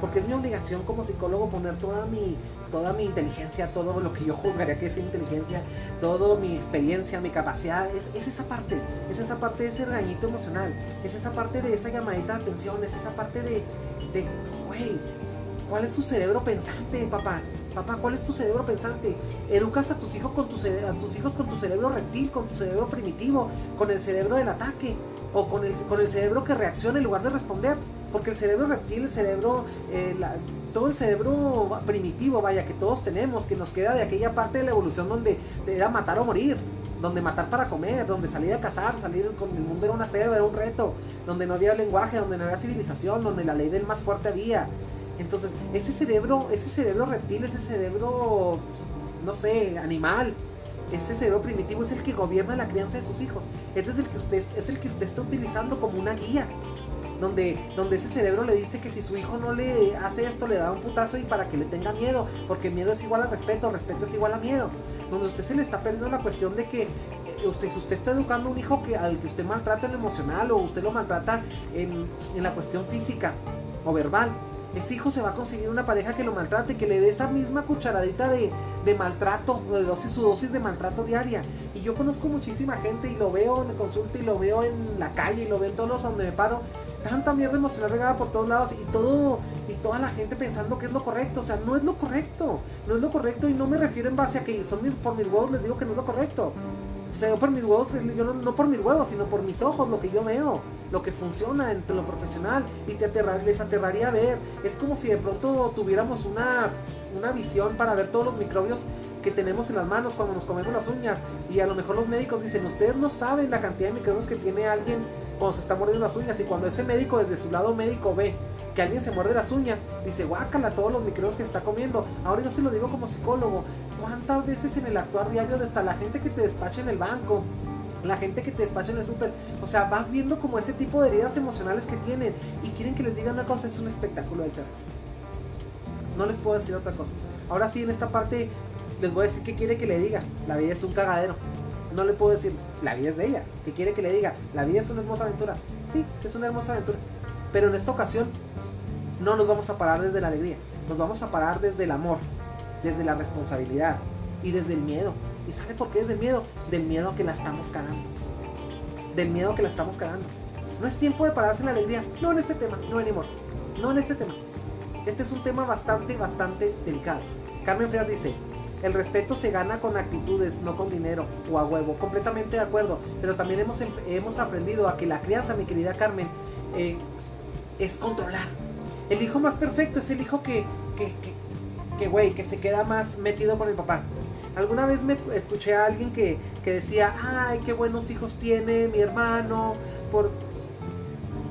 A: porque es mi obligación como psicólogo poner toda mi, toda mi inteligencia, todo lo que yo juzgaría que es inteligencia, toda mi experiencia, mi capacidad, es, es esa parte, es esa parte de ese regañito emocional, es esa parte de esa llamadita de atención, es esa parte de, de ¿Cuál es tu cerebro pensante, papá? Papá, ¿cuál es tu cerebro pensante? Educas a tus hijos con tu, a tus hijos con tu cerebro reptil, con tu cerebro primitivo, con el cerebro del ataque o con el, con el cerebro que reacciona en lugar de responder. Porque el cerebro reptil, el cerebro, eh, todo el cerebro primitivo, vaya, que todos tenemos, que nos queda de aquella parte de la evolución donde era matar o morir donde matar para comer, donde salir a cazar, salir con el mundo era una selva, era un reto, donde no había lenguaje, donde no había civilización, donde la ley del más fuerte había, entonces, ese cerebro, ese cerebro reptil, ese cerebro, no sé, animal, ese cerebro primitivo es el que gobierna la crianza de sus hijos. Ese es el que usted, es el que usted está utilizando como una guía. Donde, donde ese cerebro le dice que si su hijo no le hace esto, le da un putazo y para que le tenga miedo, porque miedo es igual a respeto, respeto es igual a miedo. Donde usted se le está perdiendo la cuestión de que eh, usted, si usted está educando a un hijo que, al que usted maltrata en lo emocional o usted lo maltrata en, en la cuestión física o verbal, ese hijo se va a conseguir una pareja que lo maltrate, que le dé esa misma cucharadita de, de maltrato, de dosis, su dosis de maltrato diaria. Y yo conozco muchísima gente y lo veo en consulta y lo veo en la calle y lo veo en todos los donde me paro. Tanta mierda emocional regada por todos lados y todo y toda la gente pensando que es lo correcto. O sea, no es lo correcto. No es lo correcto y no me refiero en base a que son mis, por mis huevos les digo que no es lo correcto. Por mis huevos, yo no, por mis huevos, sino por mis ojos, lo que yo veo, lo que funciona entre lo profesional. Y te les aterraría ver. Es como si de pronto tuviéramos una, una visión para ver todos los microbios que tenemos en las manos cuando nos comemos las uñas. Y a lo mejor los médicos dicen, ustedes no saben la cantidad de microbios que tiene alguien cuando se está mordiendo las uñas y cuando ese médico desde su lado médico ve que alguien se muerde las uñas, dice, guácala todos los microbios que está comiendo. Ahora yo se lo digo como psicólogo, ¿cuántas veces en el actuar diario de hasta la gente que te despacha en el banco? La gente que te despacha en el súper, o sea, vas viendo como ese tipo de heridas emocionales que tienen y quieren que les diga una cosa, es un espectáculo de terror. No les puedo decir otra cosa. Ahora sí, en esta parte les voy a decir qué quiere que le diga. La vida es un cagadero. No le puedo decir, la vida es bella. ¿Qué quiere que le diga? La vida es una hermosa aventura. Sí, es una hermosa aventura. Pero en esta ocasión no nos vamos a parar desde la alegría. nos vamos a parar desde el amor, desde la responsabilidad y desde el miedo. ¿Y sabe por qué es del miedo? Del miedo que la estamos cagando. Del miedo que la estamos cagando. No es tiempo de pararse en la alegría. No en este tema, no anymore. No en este tema. Este es un tema bastante, bastante delicado. Carmen Frías dice, el respeto se gana con actitudes, no con dinero o a huevo. Completamente de acuerdo. Pero también hemos, em, hemos aprendido a que la crianza, mi querida Carmen, eh, es controlar. El hijo más perfecto es el hijo que, que, que, güey, que se queda más metido con el papá. Alguna vez me escuché a alguien que, que decía, ay, qué buenos hijos tiene mi hermano, por,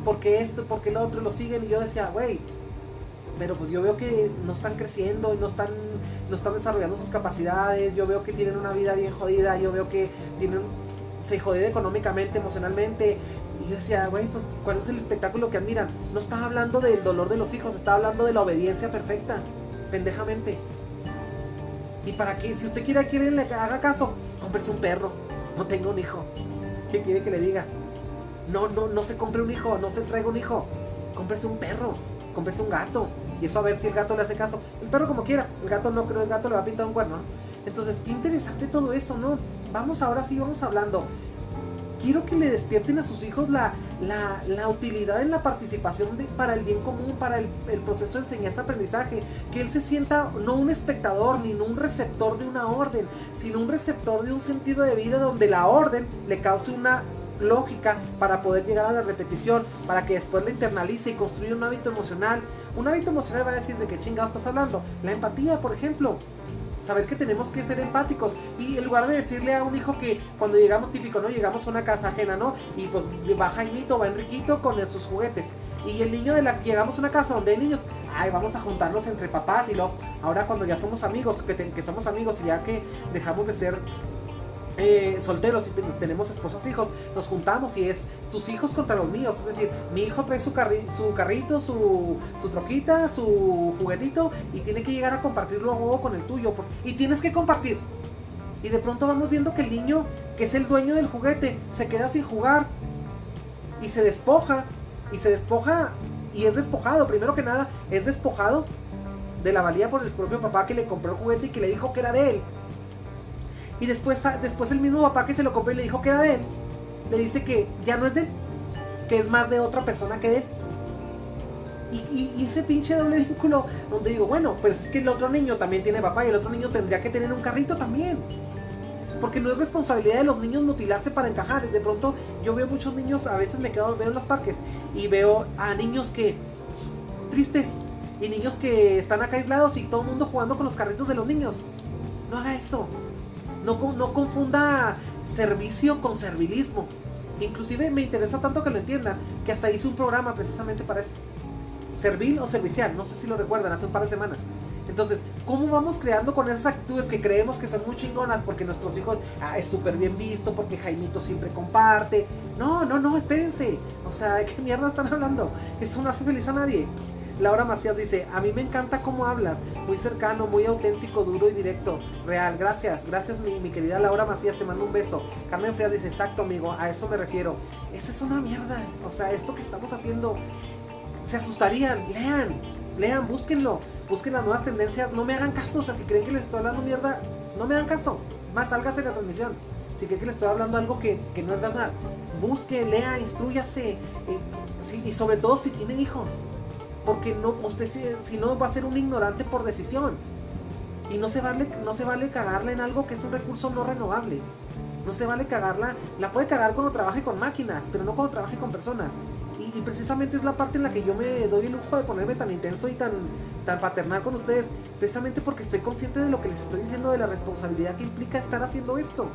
A: porque esto, porque lo otro, lo siguen. Y yo decía, güey, pero pues yo veo que no están creciendo, no están, no están desarrollando sus capacidades, yo veo que tienen una vida bien jodida, yo veo que tienen, se jode económicamente, emocionalmente. Y yo decía, güey, pues ¿cuál es el espectáculo que admiran? No está hablando del dolor de los hijos, está hablando de la obediencia perfecta, pendejamente. Y para que, si usted quiere que le haga caso, cómprese un perro, no tenga un hijo. ¿Qué quiere que le diga? No, no, no se compre un hijo, no se traiga un hijo, cómprese un perro, cómprese un gato, y eso a ver si el gato le hace caso. El perro como quiera, el gato no creo, el gato le va a pintar un cuerno. Entonces, qué interesante todo eso, ¿no? Vamos ahora sí, vamos hablando. Quiero que le despierten a sus hijos la, la, utilidad en la participación de, para el bien común, para el, el proceso de enseñanza-aprendizaje. Que él se sienta no un espectador ni un receptor de una orden, sino un receptor de un sentido de vida donde la orden le cause una lógica para poder llegar a la repetición, para que después la internalice y construya un hábito emocional. Un hábito emocional va a decir de qué chingado estás hablando. La empatía, por ejemplo. Saber que tenemos que ser empáticos. Y en lugar de decirle a un hijo que cuando llegamos, típico, ¿no? Llegamos a una casa ajena, ¿no? Y pues va Jaimito, va Enriquito con sus juguetes. Y el niño de la llegamos a una casa donde hay niños, ay, vamos a juntarnos entre papás y luego, ahora cuando ya somos amigos, que, que somos amigos y ya que dejamos de ser eh, solteros y tenemos esposos hijos, nos juntamos y es tus hijos contra los míos. Es decir, mi hijo trae su, su carrito, su, su troquita, su juguetito y tiene que llegar a compartirlo luego con el tuyo. Y tienes que compartir. Y de pronto vamos viendo que el niño, que es el dueño del juguete, se queda sin jugar y se despoja. Y se despoja y es despojado. Primero que nada, es despojado de la valía por el propio papá que le compró el juguete y que le dijo que era de él. Y después, ah, después el mismo papá que se lo compró y le dijo que era de él, le dice que ya no es de él, que es más de otra persona que de él. Y, ese pinche doble vínculo donde digo, bueno, pues es que el otro niño también tiene papá y el otro niño tendría que tener un carrito también. Porque no es responsabilidad de los niños mutilarse para encajar. De pronto yo veo muchos niños, a veces me quedo, veo en los parques y veo a niños que tristes y niños que están acá aislados y todo el mundo jugando con los carritos de los niños. No haga eso. No, confunda servicio con servilismo. Inclusive me interesa tanto que lo entiendan que hasta hice un programa precisamente para eso. Servil o servicial, no sé si lo recuerdan, hace un par de semanas. Entonces, ¿cómo vamos creando con esas actitudes que creemos que son muy chingonas porque nuestros hijos ah, es súper bien visto, porque Jaimito siempre comparte? No, no, no, espérense. O sea, ¿qué mierda están hablando? Eso no hace feliz a nadie. Laura Macías dice, a mí me encanta cómo hablas, muy cercano, muy auténtico, duro y directo, real. Gracias, gracias mi, mi querida Laura Macías, te mando un beso. Carmen Frías dice, exacto amigo, a eso me refiero. Esa es una mierda, o sea, esto que estamos haciendo, se asustarían, lean, lean, búsquenlo, busquen las nuevas tendencias, no me hagan caso, o sea, si creen que les estoy hablando mierda, no me hagan caso, más salgas de la transmisión. Si creen que les estoy hablando algo que, no es verdad, busque, lea, instruyase, eh, y sobre todo si tienen hijos porque no, usted si, no va a ser un ignorante por decisión. Y no se, vale, no se vale cagarla en algo que es un recurso no renovable. No se vale cagarla. La puede cagar cuando trabaje con máquinas, pero no cuando trabaje con personas. Y, precisamente es la parte en la que yo me doy el lujo de ponerme tan intenso y tan, tan paternal con ustedes. Precisamente porque estoy consciente de lo que les estoy diciendo, de la responsabilidad que implica estar haciendo esto.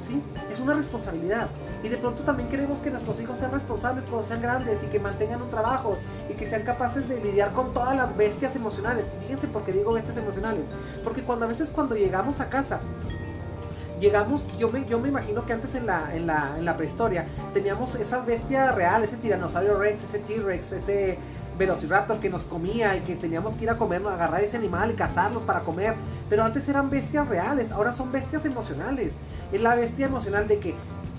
A: ¿Sí? Es una responsabilidad. Y de pronto también queremos que nuestros hijos sean responsables cuando sean grandes y que mantengan un trabajo y que sean capaces de lidiar con todas las bestias emocionales. Fíjense por qué digo bestias emocionales. Porque cuando a veces cuando llegamos a casa llegamos, yo me, yo me imagino que antes en la, en la, en la prehistoria teníamos esa bestia real, ese tiranosaurio rex, ese T-Rex, ese velociraptor que nos comía y que teníamos que ir a comer, agarrar ese animal y cazarlos para comer. Pero antes eran bestias reales, ahora son bestias emocionales. Es la bestia emocional de que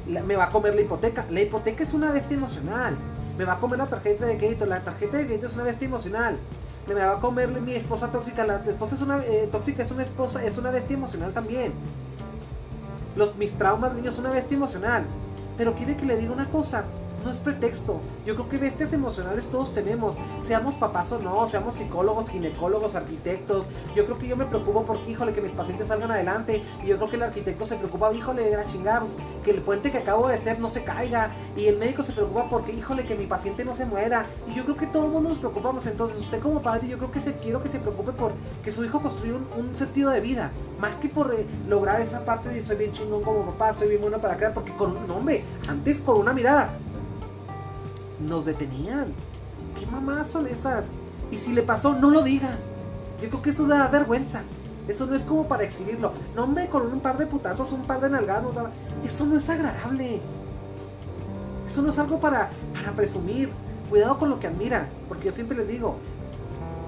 A: me va a comer la hipoteca. La hipoteca es una bestia emocional. Me va a comer la tarjeta de crédito. La tarjeta de crédito es una bestia emocional. me va a comer mi esposa tóxica. La esposa es una eh, tóxica, es una esposa, es una bestia emocional también. Los, mis traumas niños son una bestia emocional. Pero quiere que le diga una cosa no es pretexto. Yo creo que bestias emocionales todos tenemos, seamos papás o no, seamos psicólogos, ginecólogos, arquitectos. Yo creo que yo me preocupo porque, híjole, que mis pacientes salgan adelante. Y yo creo que el arquitecto se preocupa, híjole, de la chingados, que el puente que acabo de hacer no se caiga. Y el médico se preocupa porque, híjole, que mi paciente no se muera. Y yo creo que todo el mundo nos preocupamos. Entonces, usted como padre, yo creo que se, quiero que se preocupe por que su hijo construya un, sentido de vida. Más que por eh, lograr esa parte de soy bien chingón como papá, soy bien bueno para crear. Porque con un hombre, antes con una mirada nos detenían. ¿Qué mamás son esas? Y si le pasó, no lo diga. Yo creo que eso da vergüenza. Eso no es como para exhibirlo. No, hombre, con un par de putazos, un par de nalgados. Eso no es agradable. Eso no es algo para, para presumir. Cuidado con lo que admira. Porque yo siempre les digo,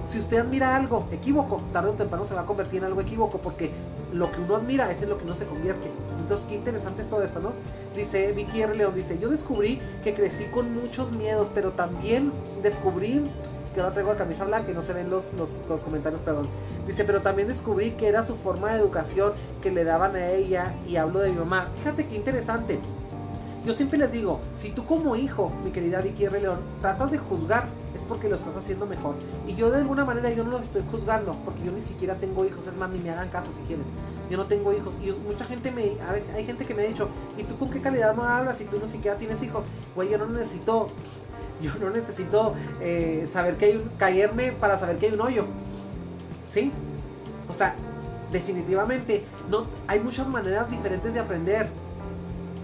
A: si usted admira algo equívoco, tarde o temprano se va a convertir en algo equívoco. Porque lo que uno admira es en lo que uno se convierte. Entonces, qué interesante es todo esto, ¿no? Dice Vicky R. León, dice, yo descubrí que crecí con muchos miedos, pero también descubrí, que ahora traigo la camisa blanca y no se ven los, los, comentarios, perdón. Dice, pero también descubrí que era su forma de educación que le daban a ella y hablo de mi mamá. Fíjate qué interesante. Yo siempre les digo, si tú como hijo, mi querida Vicky R. León, tratas de juzgar, es porque lo estás haciendo mejor. Y yo de alguna manera yo no los estoy juzgando, porque yo ni siquiera tengo hijos, es más, ni me hagan caso si quieren. Yo no tengo hijos. Y mucha gente me, hay gente que me ha dicho, ¿y tú con qué calidad no hablas si tú no siquiera tienes hijos? Güey, yo no necesito, [laughs] yo no necesito eh, saber que hay un, caerme para saber que hay un hoyo. ¿Sí? O sea, definitivamente, no, hay muchas maneras diferentes de aprender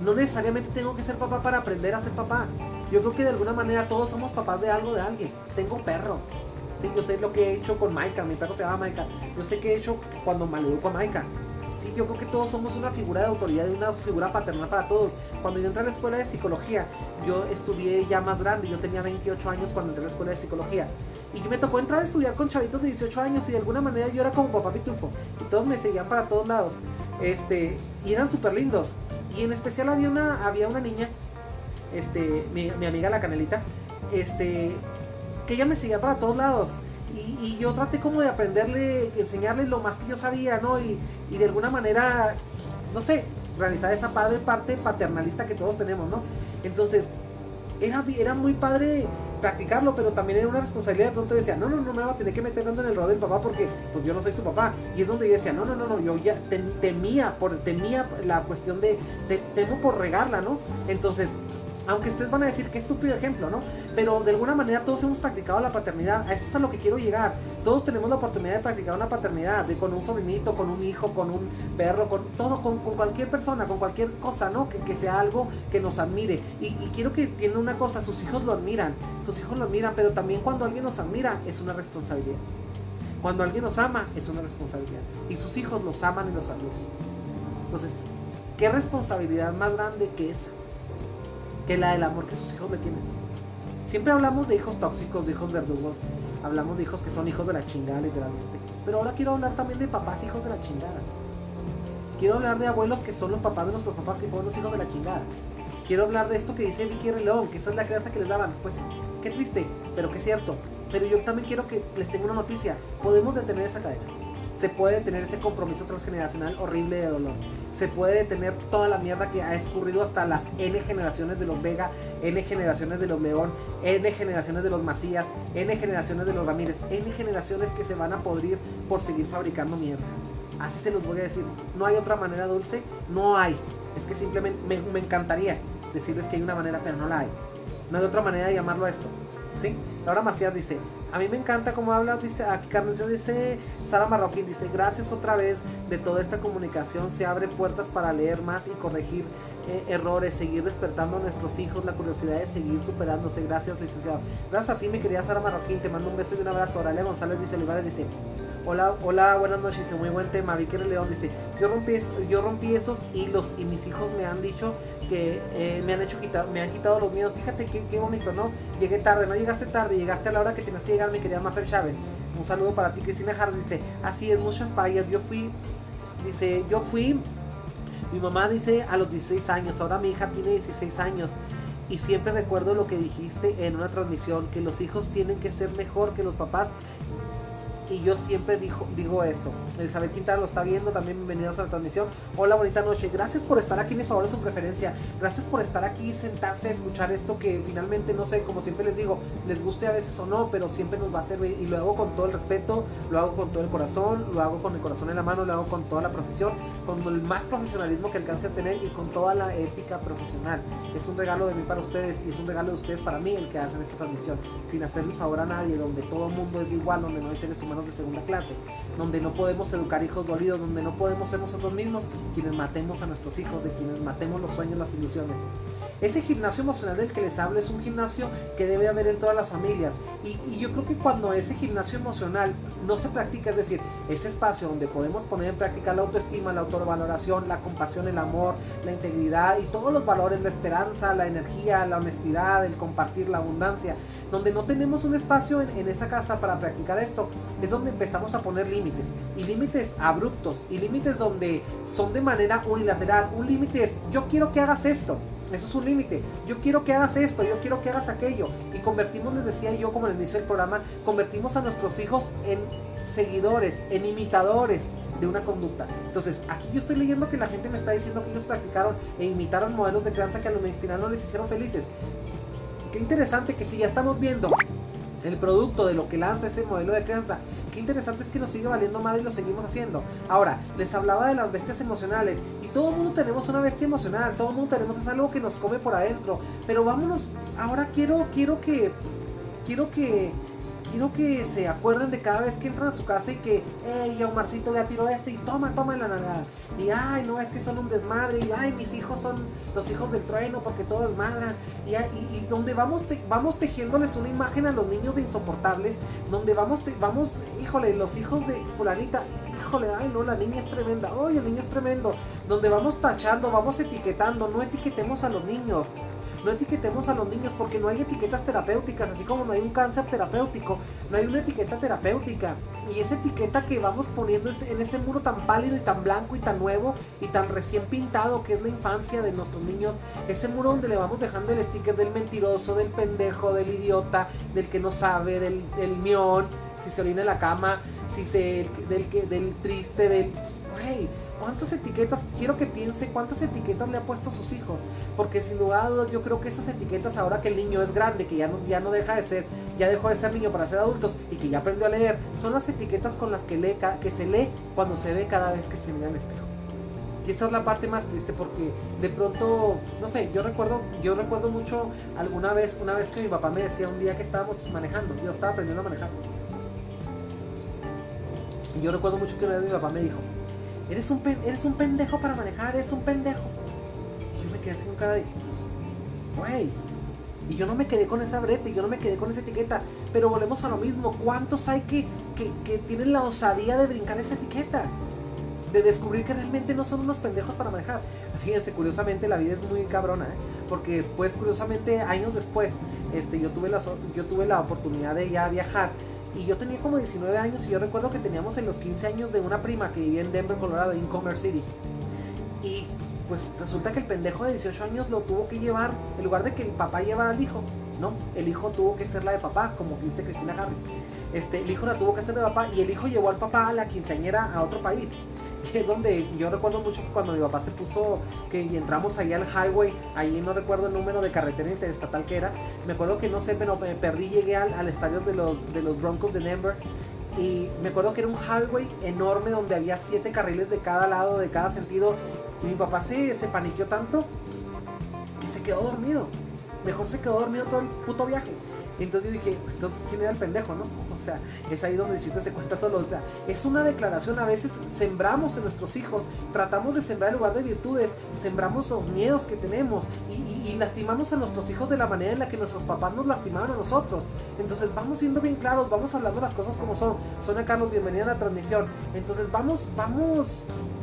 A: no necesariamente tengo que ser papá para aprender a ser papá. Yo creo que de alguna manera todos somos papás de algo, de alguien. Tengo perro. Sí, yo sé lo que he hecho con Maika. Mi perro se llama Maika. Yo sé qué he hecho cuando maleduco a Maika. Sí, yo creo que todos somos una figura de autoridad y una figura paternal para todos. Cuando yo entré a la escuela de psicología, yo estudié ya más grande. Yo tenía 28 años cuando entré a la escuela de psicología. Y me tocó entrar a estudiar con chavitos de 18 años y de alguna manera yo era como papá pitufo. Y todos me seguían para todos lados. Este, y eran súper lindos. Y en especial había una, había una niña, este, mi, amiga la canelita, este, que ella me seguía para todos lados. Y, yo traté como de aprenderle, enseñarle lo más que yo sabía, ¿no? Y, de alguna manera, no sé, realizar esa parte paternalista que todos tenemos, ¿no? Entonces, era, era muy padre practicarlo, pero también era una responsabilidad. De pronto decía, no, no, no me va a tener que meter dando en el rol del papá porque pues yo no soy su papá. Y es donde yo decía, no, no, no, no, yo ya temía, por, temía la cuestión de, temo por regarla, ¿no? Entonces, aunque ustedes van a decir qué estúpido ejemplo, ¿no? Pero de alguna manera todos hemos practicado la paternidad. A esto es a lo que quiero llegar. Todos tenemos la oportunidad de practicar una paternidad, con un sobrinito, con un hijo, con un perro, con todo, con, cualquier persona, con cualquier cosa, ¿no? Que, sea algo que nos admire. Y, quiero que entiendan una cosa, sus hijos lo admiran, sus hijos lo admiran, pero también cuando alguien nos admira es una responsabilidad. Cuando alguien nos ama es una responsabilidad. Y sus hijos los aman y los admiran. Entonces, ¿qué responsabilidad más grande que esa? Que la del amor que sus hijos le tienen. Siempre hablamos de hijos tóxicos, de hijos verdugos, hablamos de hijos que son hijos de la chingada literalmente. Pero ahora quiero hablar también de papás hijos de la chingada. Quiero hablar de abuelos que son los papás de nuestros papás que fueron los hijos de la chingada. Quiero hablar de esto que dice Vicky R. León, que esa es la crianza que les daban. Pues qué triste, pero qué cierto. Pero yo también quiero que les tenga una noticia. Podemos detener esa cadena se puede detener ese compromiso transgeneracional horrible de dolor. Se puede detener toda la mierda que ha escurrido hasta las N generaciones de los Vega, N generaciones de los León, N generaciones de los Macías, N generaciones de los Ramírez, N generaciones que se van a podrir por seguir fabricando mierda. Así se los voy a decir. No hay otra manera dulce, no hay. Es que simplemente me, me encantaría decirles que hay una manera, pero no la hay. No hay otra manera de llamarlo a esto. ¿Sí? Laura Macías dice, a mí me encanta cómo hablas, dice, aquí Carmen dice, Sara Marroquín dice, gracias otra vez de toda esta comunicación, se abre puertas para leer más y corregir eh, errores, seguir despertando a nuestros hijos, la curiosidad de seguir superándose, gracias licenciado. Gracias a ti mi querida Sara Marroquín, te mando un beso y un abrazo. Oralia González dice, Olivares dice, Hola, hola, buenas noches, dice, muy buen tema. Vicky León dice, yo rompí, yo rompí esos hilos y mis hijos me han dicho que eh, me han hecho quitar, me han quitado los miedos. Fíjate qué, qué, bonito, ¿no? Llegué tarde, no llegaste tarde, llegaste a la hora que tienes que llegar, mi querida Mafer Chávez. Un saludo para ti, Cristina Jara dice, así es, muchas payas. Yo fui, dice, yo fui, mi mamá dice a los 16 años, ahora mi hija tiene 16 años. Y siempre recuerdo lo que dijiste en una transmisión, que los hijos tienen que ser mejor que los papás y yo siempre digo, digo eso. Elizabeth Quintana lo está viendo, también bienvenidos a la transmisión. Hola, bonita noche. Gracias por estar aquí, mi favor de su preferencia. Gracias por estar aquí, sentarse a escuchar esto que finalmente, no sé, como siempre les digo, les guste a veces o no, pero siempre nos va a servir y lo hago con todo el respeto, lo hago con todo el corazón, lo hago con el corazón en la mano, lo hago con toda la profesión, con el más profesionalismo que alcance a tener y con toda la ética profesional. Es un regalo de mí para ustedes y es un regalo de ustedes para mí el que hacen esta transmisión, sin hacer mi favor a nadie, donde todo el mundo es igual, donde no hay seres humanos de segunda clase, donde no podemos educar hijos dolidos, donde no podemos ser nosotros mismos quienes matemos a nuestros hijos, de quienes matemos los sueños, las ilusiones. Ese gimnasio emocional del que les hablo es un gimnasio que debe haber en todas las familias. Y, y, yo creo que cuando ese gimnasio emocional no se practica, es decir, ese espacio donde podemos poner en práctica la autoestima, la autovaloración, la compasión, el amor, la integridad y todos los valores, la esperanza, la energía, la honestidad, el compartir, la abundancia, donde no tenemos un espacio en, en esa casa para practicar esto, es donde empezamos a poner límites. Y límites abruptos, y límites donde son de manera unilateral. Un límite es, yo quiero que hagas esto. Eso es un límite. Yo quiero que hagas esto, yo quiero que hagas aquello. Y convertimos, les decía yo como el inicio del programa, convertimos a nuestros hijos en seguidores, en imitadores de una conducta. Entonces, aquí yo estoy leyendo que la gente me está diciendo que ellos practicaron e imitaron modelos de crianza que a lo final no les hicieron felices. Qué interesante que si ya estamos viendo el producto de lo que lanza ese modelo de crianza. Qué interesante es que nos sigue valiendo madre y lo seguimos haciendo. Ahora, les hablaba de las bestias emocionales. Y todo el mundo tenemos una bestia emocional. Todo el mundo tenemos es algo que nos come por adentro. Pero vámonos. Ahora quiero, quiero que. Quiero que quiero que se acuerden de cada vez que entran a su casa y que, hey, Omarcito ya tiró este y toma, toma la nada. Y ay, no, es que son un desmadre. Y ay, mis hijos son los hijos del trueno porque todos desmadran. Y, y, donde vamos, te, vamos tejiéndoles una imagen a los niños de insoportables, donde vamos, vamos, híjole, los hijos de fulanita, híjole, ay no, la niña es tremenda, ay, el niño es tremendo, donde vamos tachando, vamos etiquetando, no etiquetemos a los niños, no etiquetemos a los niños porque no hay etiquetas terapéuticas, así como no hay un cáncer terapéutico, no hay una etiqueta terapéutica. Y esa etiqueta que vamos poniendo en ese muro tan pálido y tan blanco y tan nuevo y tan recién pintado que es la infancia de nuestros niños, ese muro donde le vamos dejando el sticker del mentiroso, del pendejo, del idiota, del que no sabe, del, del mión, si se orina en la cama, si se, del, del triste, del... Hey, ¿Cuántas etiquetas, quiero que piense cuántas etiquetas le ha puesto a sus hijos? Porque sin lugar a dudas yo creo que esas etiquetas ahora que el niño es grande, que ya no, ya no deja de ser, ya dejó de ser niño para ser adultos y que ya aprendió a leer, son las etiquetas con las que, lee, que se lee cuando se ve cada vez que se mira al espejo. Y esa es la parte más triste porque de pronto, no sé, yo recuerdo, yo recuerdo mucho alguna vez, una vez que mi papá me decía un día que estábamos manejando, yo estaba aprendiendo a manejar. Y yo recuerdo mucho que una vez mi papá me dijo, Eres un, eres un pendejo para manejar, eres un pendejo. Y yo me quedé así con cara de, güey. Y yo no me quedé con esa brete, yo no me quedé con esa etiqueta. Pero volvemos a lo mismo. ¿Cuántos hay que, que, tienen la osadía de brincar esa etiqueta? De descubrir que realmente no son unos pendejos para manejar. Fíjense, curiosamente la vida es muy cabrona, ¿eh? porque después, curiosamente, años después, este, yo, tuve la, yo tuve la oportunidad de ya viajar y yo tenía como 19 años y yo recuerdo que teníamos en los 15 años de una prima que vivía en Denver, Colorado, en Commerce City. Y pues resulta que el pendejo de 18 años lo tuvo que llevar, en lugar de que el papá llevara al hijo, no, el hijo tuvo que ser la de papá, como dice Cristina Harris. Este, el hijo la tuvo que ser de papá y el hijo llevó al papá a la quinceañera a otro país. [laughs] es donde yo recuerdo mucho cuando mi papá se puso, que entramos ahí al highway, ahí no recuerdo el número de carretera interestatal que era, me acuerdo que no sé, pero me perdí, llegué al, estadio de los, de los Broncos de Denver y me acuerdo que era un highway enorme donde había siete carriles de cada lado, de cada sentido, y mi papá se, se paniqueó tanto que se quedó dormido. Mejor se quedó dormido todo el puto viaje. Entonces yo dije, entonces ¿quién era el pendejo, no? O sea, es ahí donde el chiste se cuenta solo. O sea, es una declaración. A veces sembramos en nuestros hijos, tratamos de sembrar en lugar de virtudes, sembramos los miedos que tenemos y, lastimamos a nuestros hijos de la manera en la que nuestros papás nos lastimaron a nosotros. Entonces vamos siendo bien claros, vamos hablando las cosas como son. Sonia Carlos, bienvenida a la transmisión. Entonces vamos, vamos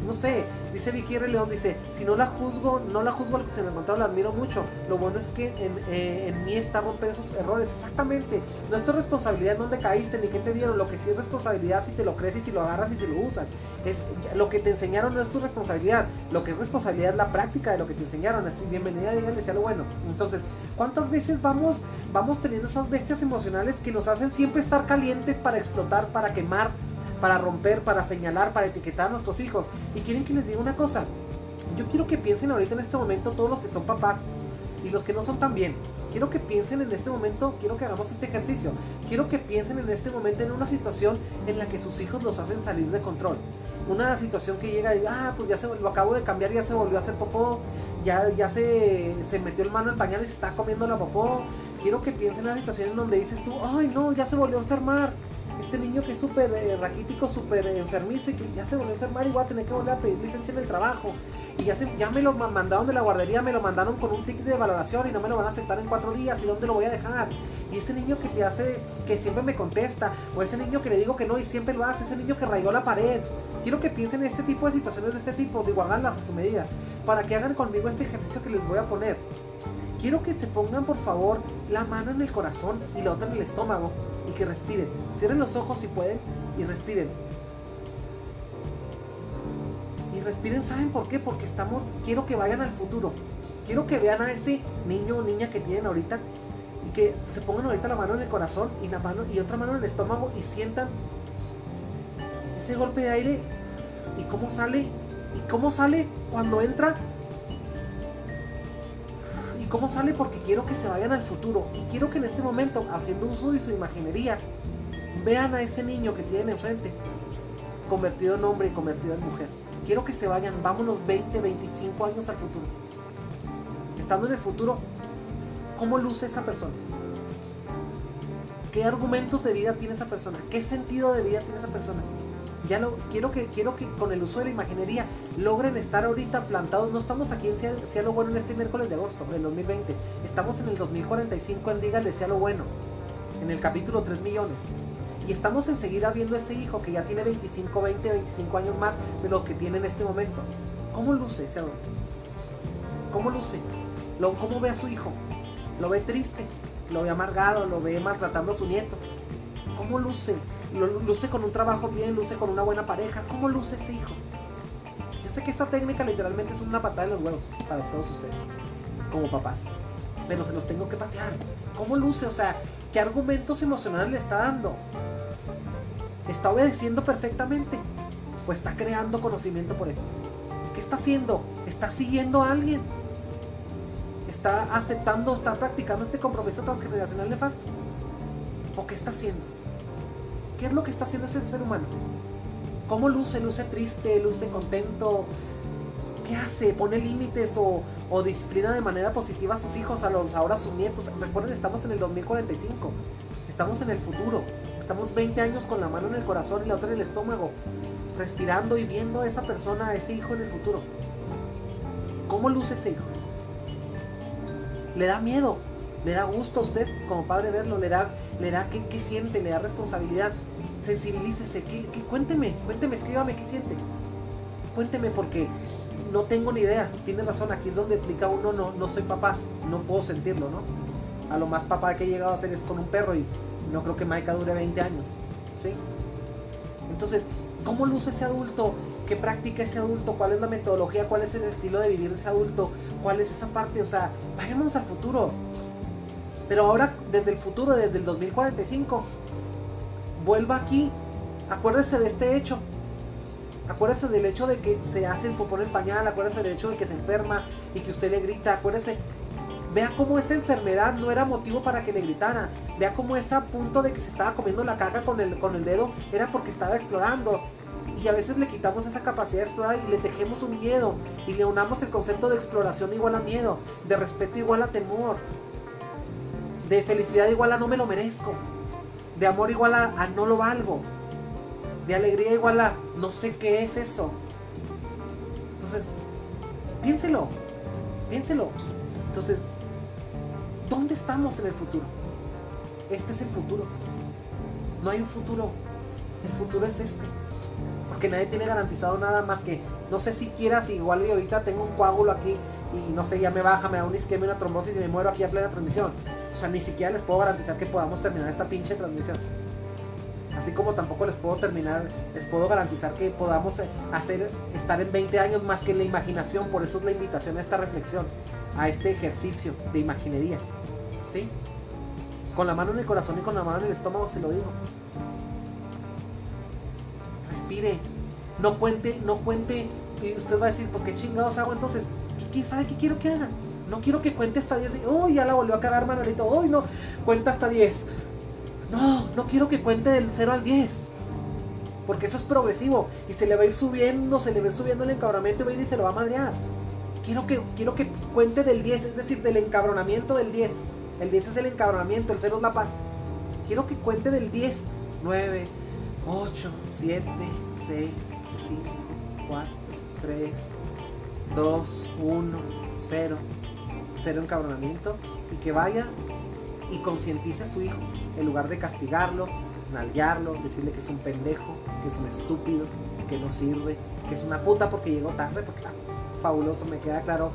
A: no sé, dice Vicky R. León, dice, si no la juzgo, no la juzgo al que se me encontró, la admiro mucho. Lo bueno es que en, eh, en mí está romper esos errores. Exactamente. No es tu responsabilidad en dónde caíste ni qué te dieron. Lo que sí es responsabilidad si te lo crees y si lo agarras y si lo usas. Es, lo que te enseñaron no es tu responsabilidad. Lo que es responsabilidad es la práctica de lo que te enseñaron. Así, bienvenida, díganle sea lo bueno. Entonces, ¿cuántas veces vamos, vamos teniendo esas bestias emocionales que nos hacen siempre estar calientes para explotar, para quemar? Para romper, para señalar, para etiquetar a nuestros hijos. Y quieren que les diga una cosa. Yo quiero que piensen ahorita en este momento todos los que son papás y los que no son también. Quiero que piensen en este momento, quiero que hagamos este ejercicio. Quiero que piensen en este momento en una situación en la que sus hijos los hacen salir de control. Una situación que llega y ah, pues ya se lo acabo de cambiar, ya se volvió a hacer popó, ya, ya se, se metió el mano en pañal y está comiendo la popó. Quiero que piensen en una situación en donde dices tú, ay no, ya se volvió a enfermar este niño que es súper eh, raquítico, súper enfermizo y que ya se volvió a enfermar y voy a tener que volver a pedir licencia en el trabajo. Y ya, se, ya me lo mandaron de la guardería, me lo mandaron con un ticket de valoración y no me lo van a aceptar en cuatro días. ¿Y dónde lo voy a dejar? Y ese niño que te hace, que siempre me contesta, o ese niño que le digo que no y siempre lo hace, ese niño que rayó la pared. Quiero que piensen en este tipo de situaciones de este tipo, de igualarlas a su medida, para que hagan conmigo este ejercicio que les voy a poner. Quiero que se pongan por favor la mano en el corazón y la otra en el estómago que respiren. Cierren los ojos si pueden y respiren. Y respiren, ¿saben por qué? Porque estamos, quiero que vayan al futuro. Quiero que vean a ese niño o niña que tienen ahorita y que se pongan ahorita la mano en el corazón y la mano y otra mano en el estómago y sientan ese golpe de aire y cómo sale y cómo sale cuando entra cómo sale? Porque quiero que se vayan al futuro y quiero que en este momento, haciendo uso de su imaginería, vean a ese niño que tienen enfrente, convertido en hombre y convertido en mujer. Quiero que se vayan, vámonos 20, 25 años al futuro. Estando en el futuro, ¿cómo luce esa persona? ¿Qué argumentos de vida tiene esa persona? ¿Qué sentido de vida tiene esa persona? Ya lo quiero que quiero que con el uso de la imaginería logren estar ahorita plantados. No estamos aquí en sea, lo bueno en este miércoles de agosto del 2020. Estamos en el 2045 en Dígale sea lo bueno. En el capítulo 3 millones. Y estamos enseguida viendo ese hijo que ya tiene 25, 20, 25 años más de lo que tiene en este momento. ¿Cómo luce ese adulto? ¿Cómo luce? Lo, ¿Cómo ve a su hijo? ¿Lo ve triste? ¿Lo ve amargado? ¿Lo ve maltratando a su nieto? ¿Cómo luce? Luce con un trabajo bien, luce con una buena pareja. ¿Cómo luce ese hijo? Yo sé que esta técnica literalmente es una patada en los huevos para todos ustedes, como papás. Pero se los tengo que patear. ¿Cómo luce? O sea, ¿qué argumentos emocionales le está dando? ¿Está obedeciendo perfectamente? ¿O está creando conocimiento por él? ¿Qué está haciendo? ¿Está siguiendo a alguien? ¿Está aceptando, está practicando este compromiso transgeneracional nefasto? ¿O qué está haciendo? ¿Qué es lo que está haciendo ese ser humano? ¿Cómo luce? ¿Luce triste? ¿Luce contento? ¿Qué hace? ¿Pone límites o, disciplina de manera positiva a sus hijos, a los ahora a sus nietos? Recuerden, estamos en el 2045. Estamos en el futuro. Estamos 20 años con la mano en el corazón y la otra en el estómago. Respirando y viendo a esa persona, a ese hijo en el futuro. ¿Cómo luce ese hijo? ¿Le da miedo? Le da gusto a usted como padre verlo, le da, le da qué, siente, le da responsabilidad, sensibilícese, ¿qué, cuénteme, cuénteme, escríbame qué siente. Cuénteme porque no tengo ni idea, tiene razón, aquí es donde explica uno, no, no soy papá, no puedo sentirlo, ¿no? A lo más papá que he llegado a hacer es con un perro y no creo que Maika dure 20 años, ¿sí? Entonces, ¿cómo luce ese adulto? ¿Qué practica ese adulto? ¿Cuál es la metodología? ¿Cuál es el estilo de vivir de ese adulto? ¿Cuál es esa parte? O sea, vayámonos al futuro. Pero ahora, desde el futuro, desde el 2045, vuelva aquí. Acuérdese de este hecho. Acuérdese del hecho de que se hace el popón el pañal. Acuérdese del hecho de que se enferma y que usted le grita. Acuérdese. Vea cómo esa enfermedad no era motivo para que le gritara. Vea cómo ese punto de que se estaba comiendo la caca con el, con el dedo era porque estaba explorando. Y a veces le quitamos esa capacidad de explorar y le tejemos un miedo. Y le unamos el concepto de exploración igual a miedo. De respeto igual a temor de felicidad igual a no me lo merezco. De amor igual a, no lo valgo. De alegría igual a no sé qué es eso. Entonces, piénselo. Piénselo. Entonces, ¿dónde estamos en el futuro? Este es el futuro. No hay un futuro. El futuro es este. Porque nadie tiene garantizado nada más que, no sé si quieras, igual y ahorita tengo un coágulo aquí y no sé, ya me baja, me da un isquemia, una trombosis y me muero aquí a plena transmisión. O sea, ni siquiera les puedo garantizar que podamos terminar esta pinche transmisión. Así como tampoco les puedo terminar, les puedo garantizar que podamos eh, hacer, estar en 20 años más que en la imaginación. Por eso es la invitación a esta reflexión, a este ejercicio de imaginería. ¿Sí? Con la mano en el corazón y con la mano en el estómago se lo digo. Respire. No cuente, no cuente. Y usted va a decir, pues qué chingados hago entonces. ¿Qué, sabe qué quiero que haga? No quiero que cuente hasta 10. Uy, ya la volvió a cagar Manolito. Uy, no. Cuenta hasta 10. No, no quiero que cuente del 0 al 10. Porque eso es progresivo. Y se le va a ir subiendo, se le va a ir subiendo el encabronamiento y va a ir y se lo va a madrear. Quiero que, quiero que cuente del 10, es decir, del encabronamiento del 10. El 10 es el encabronamiento, el 0 es la paz. Quiero que cuente del 10. 9, 8, 7, 6, 5, 4, 3, 2, 1, 0. 0 encabronamiento. Y que vaya y concientice a su hijo en lugar de castigarlo, nalguearlo, decirle que es un pendejo, que es un estúpido, que no sirve, que es una puta porque llegó tarde, porque ah, fabuloso, me queda claro.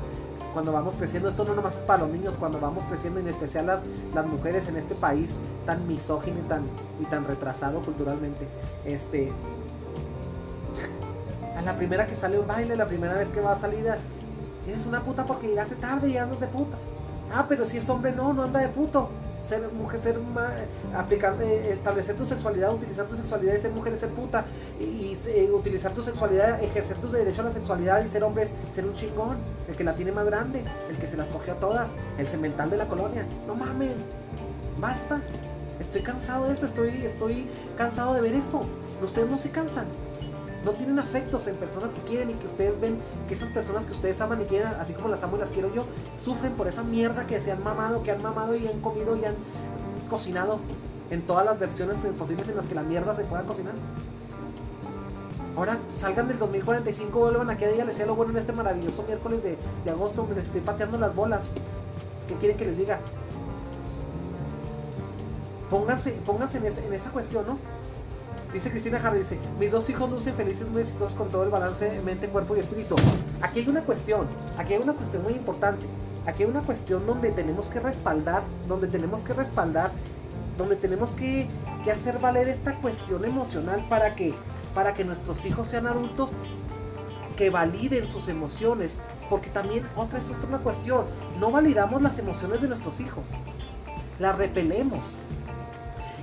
A: Cuando vamos creciendo, esto no nomás es para los niños, cuando vamos creciendo, en especial las, las mujeres en este país tan misógino y tan, y tan retrasado culturalmente, este, [laughs] a la primera que sale un baile, la primera vez que va a salir, eres una puta porque llegaste tarde y andas de puta. Ah, pero si es hombre, no, no anda de puto ser mujer, ser aplicar, establecer tu sexualidad, utilizar tu sexualidad y ser mujer es ser puta, y, eh, utilizar tu sexualidad, ejercer tus derechos a la sexualidad y ser hombre es ser un chingón, el que la tiene más grande, el que se las cogió a todas, el cemental de la colonia. No mames, basta. Estoy cansado de eso, estoy, estoy cansado de ver eso. Ustedes no se cansan no tienen afectos en personas que quieren y que ustedes ven que esas personas que ustedes aman y quieren, así como las amo y las quiero yo, sufren por esa mierda que se han mamado, que han mamado y han comido y han cocinado en todas las versiones posibles en las que la mierda se pueda cocinar. Ahora salgan del 2045, vuelvan a que ella les sea lo bueno en este maravilloso miércoles de, agosto donde les estoy pateando las bolas. ¿Qué quieren que les diga? Pónganse, pónganse en, en esa cuestión, ¿no? Dice Cristina Harry, dice, mis dos hijos lucen felices, muy exitosos con todo el balance mente, cuerpo y espíritu. Aquí hay una cuestión, aquí hay una cuestión muy importante. Aquí hay una cuestión donde tenemos que respaldar, donde tenemos que respaldar, donde tenemos que, hacer valer esta cuestión emocional para que, para que nuestros hijos sean adultos que validen sus emociones. Porque también otra es otra cuestión, no validamos las emociones de nuestros hijos, las repelemos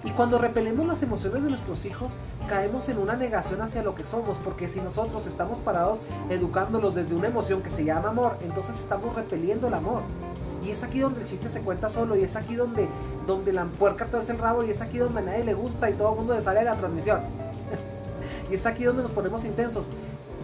A: y cuando repelemos las emociones de nuestros hijos, caemos en una negación hacia lo que somos, porque si nosotros estamos parados educándolos desde una emoción que se llama amor, entonces estamos repeliendo el amor. Y es aquí donde el chiste se cuenta solo, y es aquí donde, donde la puerca todo el rabo, y es aquí donde a nadie le gusta y todo el mundo sale de la transmisión. [laughs] y es aquí donde nos ponemos intensos.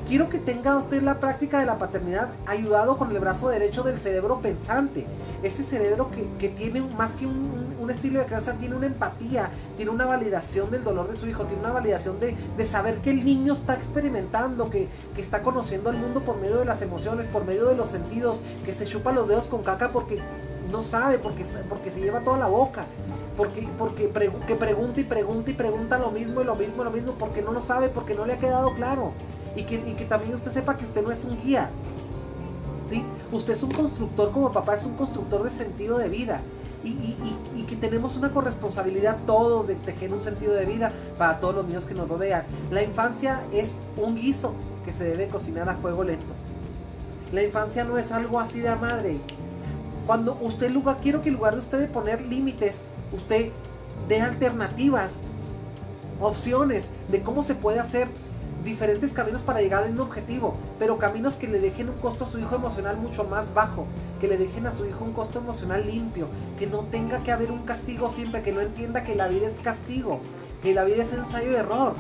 A: Quiero que tenga usted la práctica de la paternidad ayudado con el brazo derecho del cerebro pensante. Ese cerebro que, tiene más que un, estilo de crianza, tiene una empatía, tiene una validación del dolor de su hijo, tiene una validación de, saber que el niño está experimentando, que, está conociendo al mundo por medio de las emociones, por medio de los sentidos, que se chupa los dedos con caca porque no sabe, porque, porque se lleva toda la boca. Porque, porque que pregunta y pregunta y pregunta lo mismo y lo mismo y lo mismo porque no lo sabe, porque no le ha quedado claro y que, también usted sepa que usted no es un guía. ¿sí? Usted es un constructor como papá, es un constructor de sentido de vida. Y, que tenemos una corresponsabilidad todos de tejer un sentido de vida para todos los niños que nos rodean. La infancia es un guiso que se debe cocinar a fuego lento. La infancia no es algo así de madre. Cuando usted lugar, quiero que en lugar de usted de poner límites, usted dé alternativas, opciones de cómo se puede hacer diferentes caminos para llegar al mismo objetivo, pero caminos que le dejen un costo a su hijo emocional mucho más bajo, que le dejen a su hijo un costo emocional limpio, que no tenga que haber un castigo siempre, que no entienda que la vida es castigo, que la vida es ensayo y error,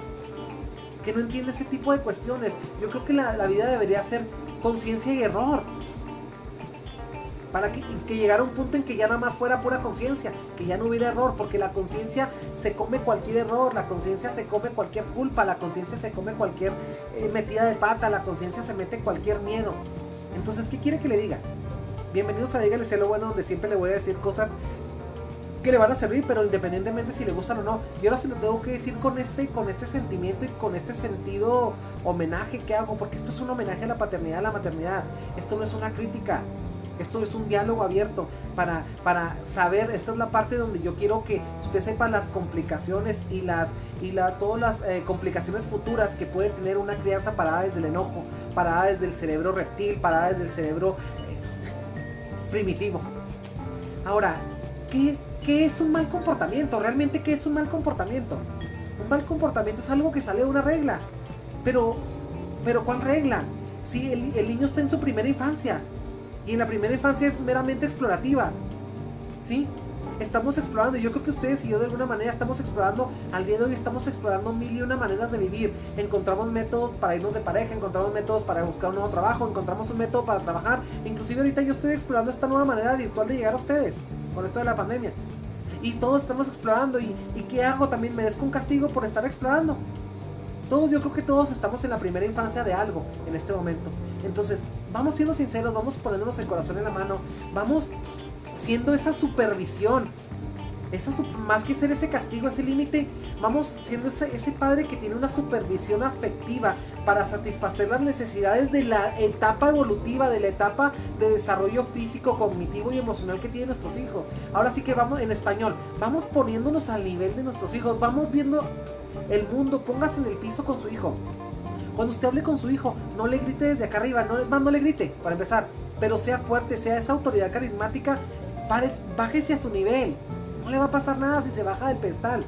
A: que no entiende ese tipo de cuestiones. Yo creo que la vida debería ser conciencia y error para que, llegara un punto en que ya nada más fuera pura conciencia, que ya no hubiera error, porque la conciencia se come cualquier error, la conciencia se come cualquier culpa, la conciencia se come cualquier eh, metida de pata, la conciencia se mete cualquier miedo. Entonces, ¿qué quiere que le diga? Bienvenidos a Dígale Cielo Bueno, donde siempre le voy a decir cosas que le van a servir, pero independientemente si le gustan o no. Y ahora se lo tengo que decir con este, con este sentimiento y con este sentido homenaje que hago, porque esto es un homenaje a la paternidad, a la maternidad. Esto no es una crítica. Esto es un diálogo abierto para, para saber, esta es la parte donde yo quiero que usted sepa las complicaciones y las y la, todas las eh, complicaciones futuras que puede tener una crianza parada desde el enojo, parada desde el cerebro reptil, parada desde el cerebro eh, primitivo. Ahora, ¿qué, ¿qué es un mal comportamiento? ¿Realmente qué es un mal comportamiento? Un mal comportamiento es algo que sale de una regla. Pero, pero ¿cuál regla? Si el, el niño está en su primera infancia, y en la primera infancia es meramente explorativa. ¿Sí? Estamos explorando, y yo creo que ustedes y yo de alguna manera estamos explorando, al día de hoy estamos explorando mil y una maneras de vivir. Encontramos métodos para irnos de pareja, encontramos métodos para buscar un nuevo trabajo, encontramos un método para trabajar. Inclusive ahorita yo estoy explorando esta nueva manera virtual de llegar a ustedes, con esto de la pandemia. Y todos estamos explorando, y, y ¿qué hago? También merezco un castigo por estar explorando. Todos, yo creo que todos estamos en la primera infancia de algo en este momento. Entonces, vamos siendo sinceros, vamos poniéndonos el corazón en la mano, vamos siendo esa supervisión. Esa, más que ser ese castigo, ese límite, vamos siendo ese, padre que tiene una supervisión afectiva para satisfacer las necesidades de la etapa evolutiva, de la etapa de desarrollo físico, cognitivo y emocional que tienen nuestros hijos. Ahora sí que vamos en español, vamos poniéndonos al nivel de nuestros hijos, vamos viendo el mundo, póngase en el piso con su hijo. Cuando usted hable con su hijo, no le grite desde acá arriba, más no le grite, para empezar, pero sea fuerte, sea esa autoridad carismática, bájese a su nivel. No le va a pasar nada si se baja del pedestal.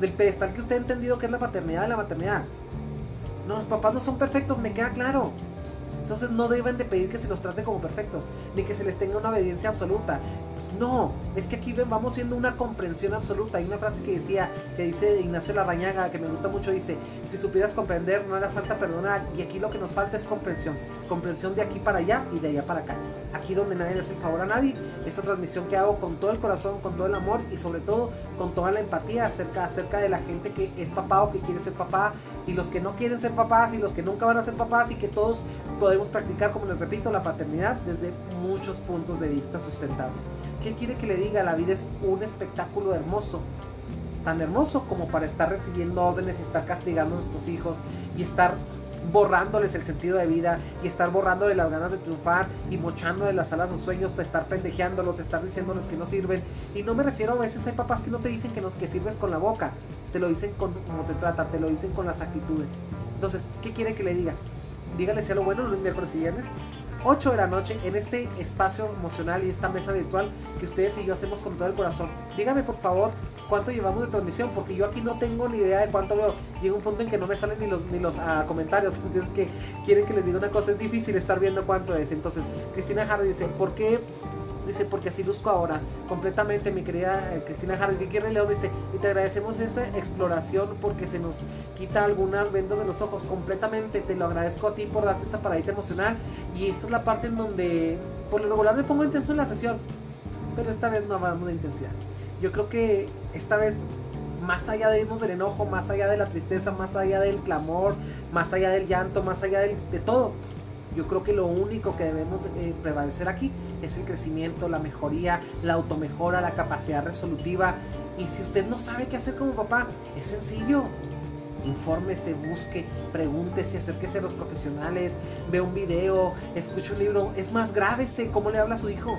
A: Del pedestal que usted ha entendido que es la paternidad de la maternidad. No, los papás no son perfectos, me queda claro. Entonces no deben de pedir que se los trate como perfectos, ni que se les tenga una obediencia absoluta. No, es que aquí vamos siendo una comprensión absoluta. Hay una frase que decía, que dice Ignacio Larrañaga, que me gusta mucho, dice, si supieras comprender, no hará falta perdonar. Y aquí lo que nos falta es comprensión. Comprensión de aquí para allá y de allá para acá. Aquí donde nadie le hace el favor a nadie. Esta transmisión que hago con todo el corazón, con todo el amor y sobre todo con toda la empatía acerca, acerca de la gente que es papá o que quiere ser papá y los que no quieren ser papás y los que nunca van a ser papás y que todos podemos practicar, como les repito, la paternidad desde muchos puntos de vista sustentables. ¿Qué quiere que le diga? La vida es un espectáculo hermoso. Tan hermoso como para estar recibiendo órdenes y estar castigando a nuestros hijos y estar borrándoles el sentido de vida y estar borrando de las ganas de triunfar y mochando de las alas de sueños, estar pendejeándolos, estar diciéndoles que no sirven. Y no me refiero a veces hay papás que no te dicen que, nos, que sirves con la boca, te lo dicen con te tratan, te lo dicen con las actitudes. Entonces, ¿qué quiere que le diga? Dígale sea lo bueno los miércoles y viernes 8 de la noche en este espacio emocional y esta mesa virtual que ustedes y yo hacemos con todo el corazón. Dígame por favor cuánto llevamos de transmisión, porque yo aquí no tengo ni idea de cuánto veo. Llega un punto en que no me salen ni los, ni los uh, comentarios, [laughs] entonces que quieren que les diga una cosa, es difícil estar viendo cuánto es. Entonces, Cristina Hardy dice, ¿por qué dice, porque así luzco ahora, completamente, mi querida eh, Cristina Harris. Vicky León dice, y te agradecemos esa exploración porque se nos quita algunas vendas de los ojos, completamente. Te lo agradezco a ti por darte esta paradita emocional. Y esta es la parte en donde, por lo regular, me pongo intenso en la sesión, pero esta vez no hablamos de intensidad. Yo creo que esta vez más allá de irnos del enojo, más allá de la tristeza, más allá del clamor, más allá del llanto, más allá de todo, yo creo que lo único que debemos eh, prevalecer aquí es el crecimiento, la mejoría, la automejora, la capacidad resolutiva. Y si usted no sabe qué hacer como papá, es sencillo. Infórmese, busque, pregúntese, acérquese a los profesionales, ve un video, escuche un libro. Es más, grábese cómo le habla a su hijo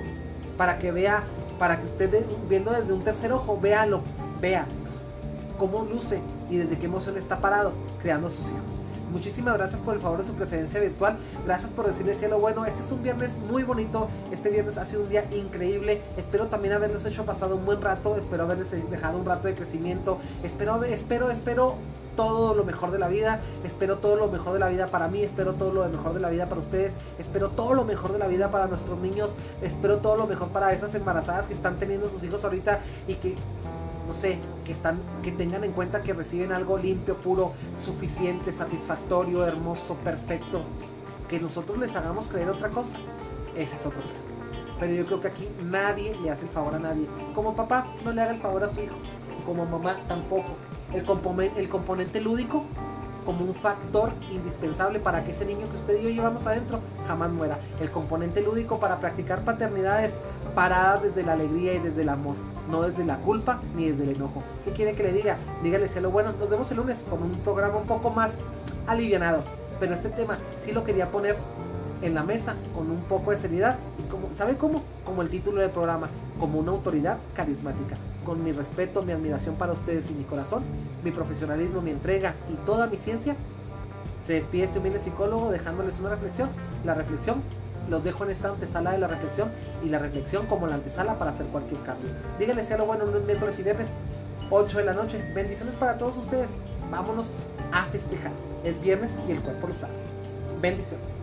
A: para que vea, para que usted viendo desde un tercer ojo, véalo, vea cómo luce y desde qué emoción está parado creando a sus hijos. Muchísimas gracias por el favor de su preferencia virtual. Gracias por decirle cielo bueno. Este es un viernes muy bonito. Este viernes ha sido un día increíble. Espero también haberles hecho pasado un buen rato. Espero haberles dejado un rato de crecimiento. Espero, espero, espero todo lo mejor de la vida. Espero todo lo mejor de la vida para mí. Espero todo lo mejor de la vida para ustedes. Espero todo lo mejor de la vida para nuestros niños. Espero todo lo mejor para esas embarazadas que están teniendo sus hijos ahorita y que no sé, que, están, que tengan en cuenta que reciben algo limpio, puro, suficiente, satisfactorio, hermoso, perfecto. Que nosotros les hagamos creer otra cosa, ese es otro tema. Pero yo creo que aquí nadie le hace el favor a nadie. Como papá no le haga el favor a su hijo, como mamá tampoco. El, el componente lúdico como un factor indispensable para que ese niño que usted y yo llevamos adentro jamás muera. El componente lúdico para practicar paternidades paradas desde la alegría y desde el amor. No desde la culpa ni desde el enojo. ¿Qué quiere que le diga? Dígale sea lo bueno. Nos vemos el lunes con un programa un poco más alivianado. Pero este tema sí lo quería poner en la mesa con un poco de seriedad y como sabe cómo como el título del programa como una autoridad carismática con mi respeto mi admiración para ustedes y mi corazón mi profesionalismo mi entrega y toda mi ciencia se despide este humilde psicólogo dejándoles una reflexión la reflexión los dejo en esta antesala de la reflexión y la reflexión como la antesala para hacer cualquier cambio. Díganle sea lo bueno lunes miércoles y viernes 8 de la noche. Bendiciones para todos ustedes. Vámonos a festejar. Es viernes y el cuerpo lo sabe. Bendiciones.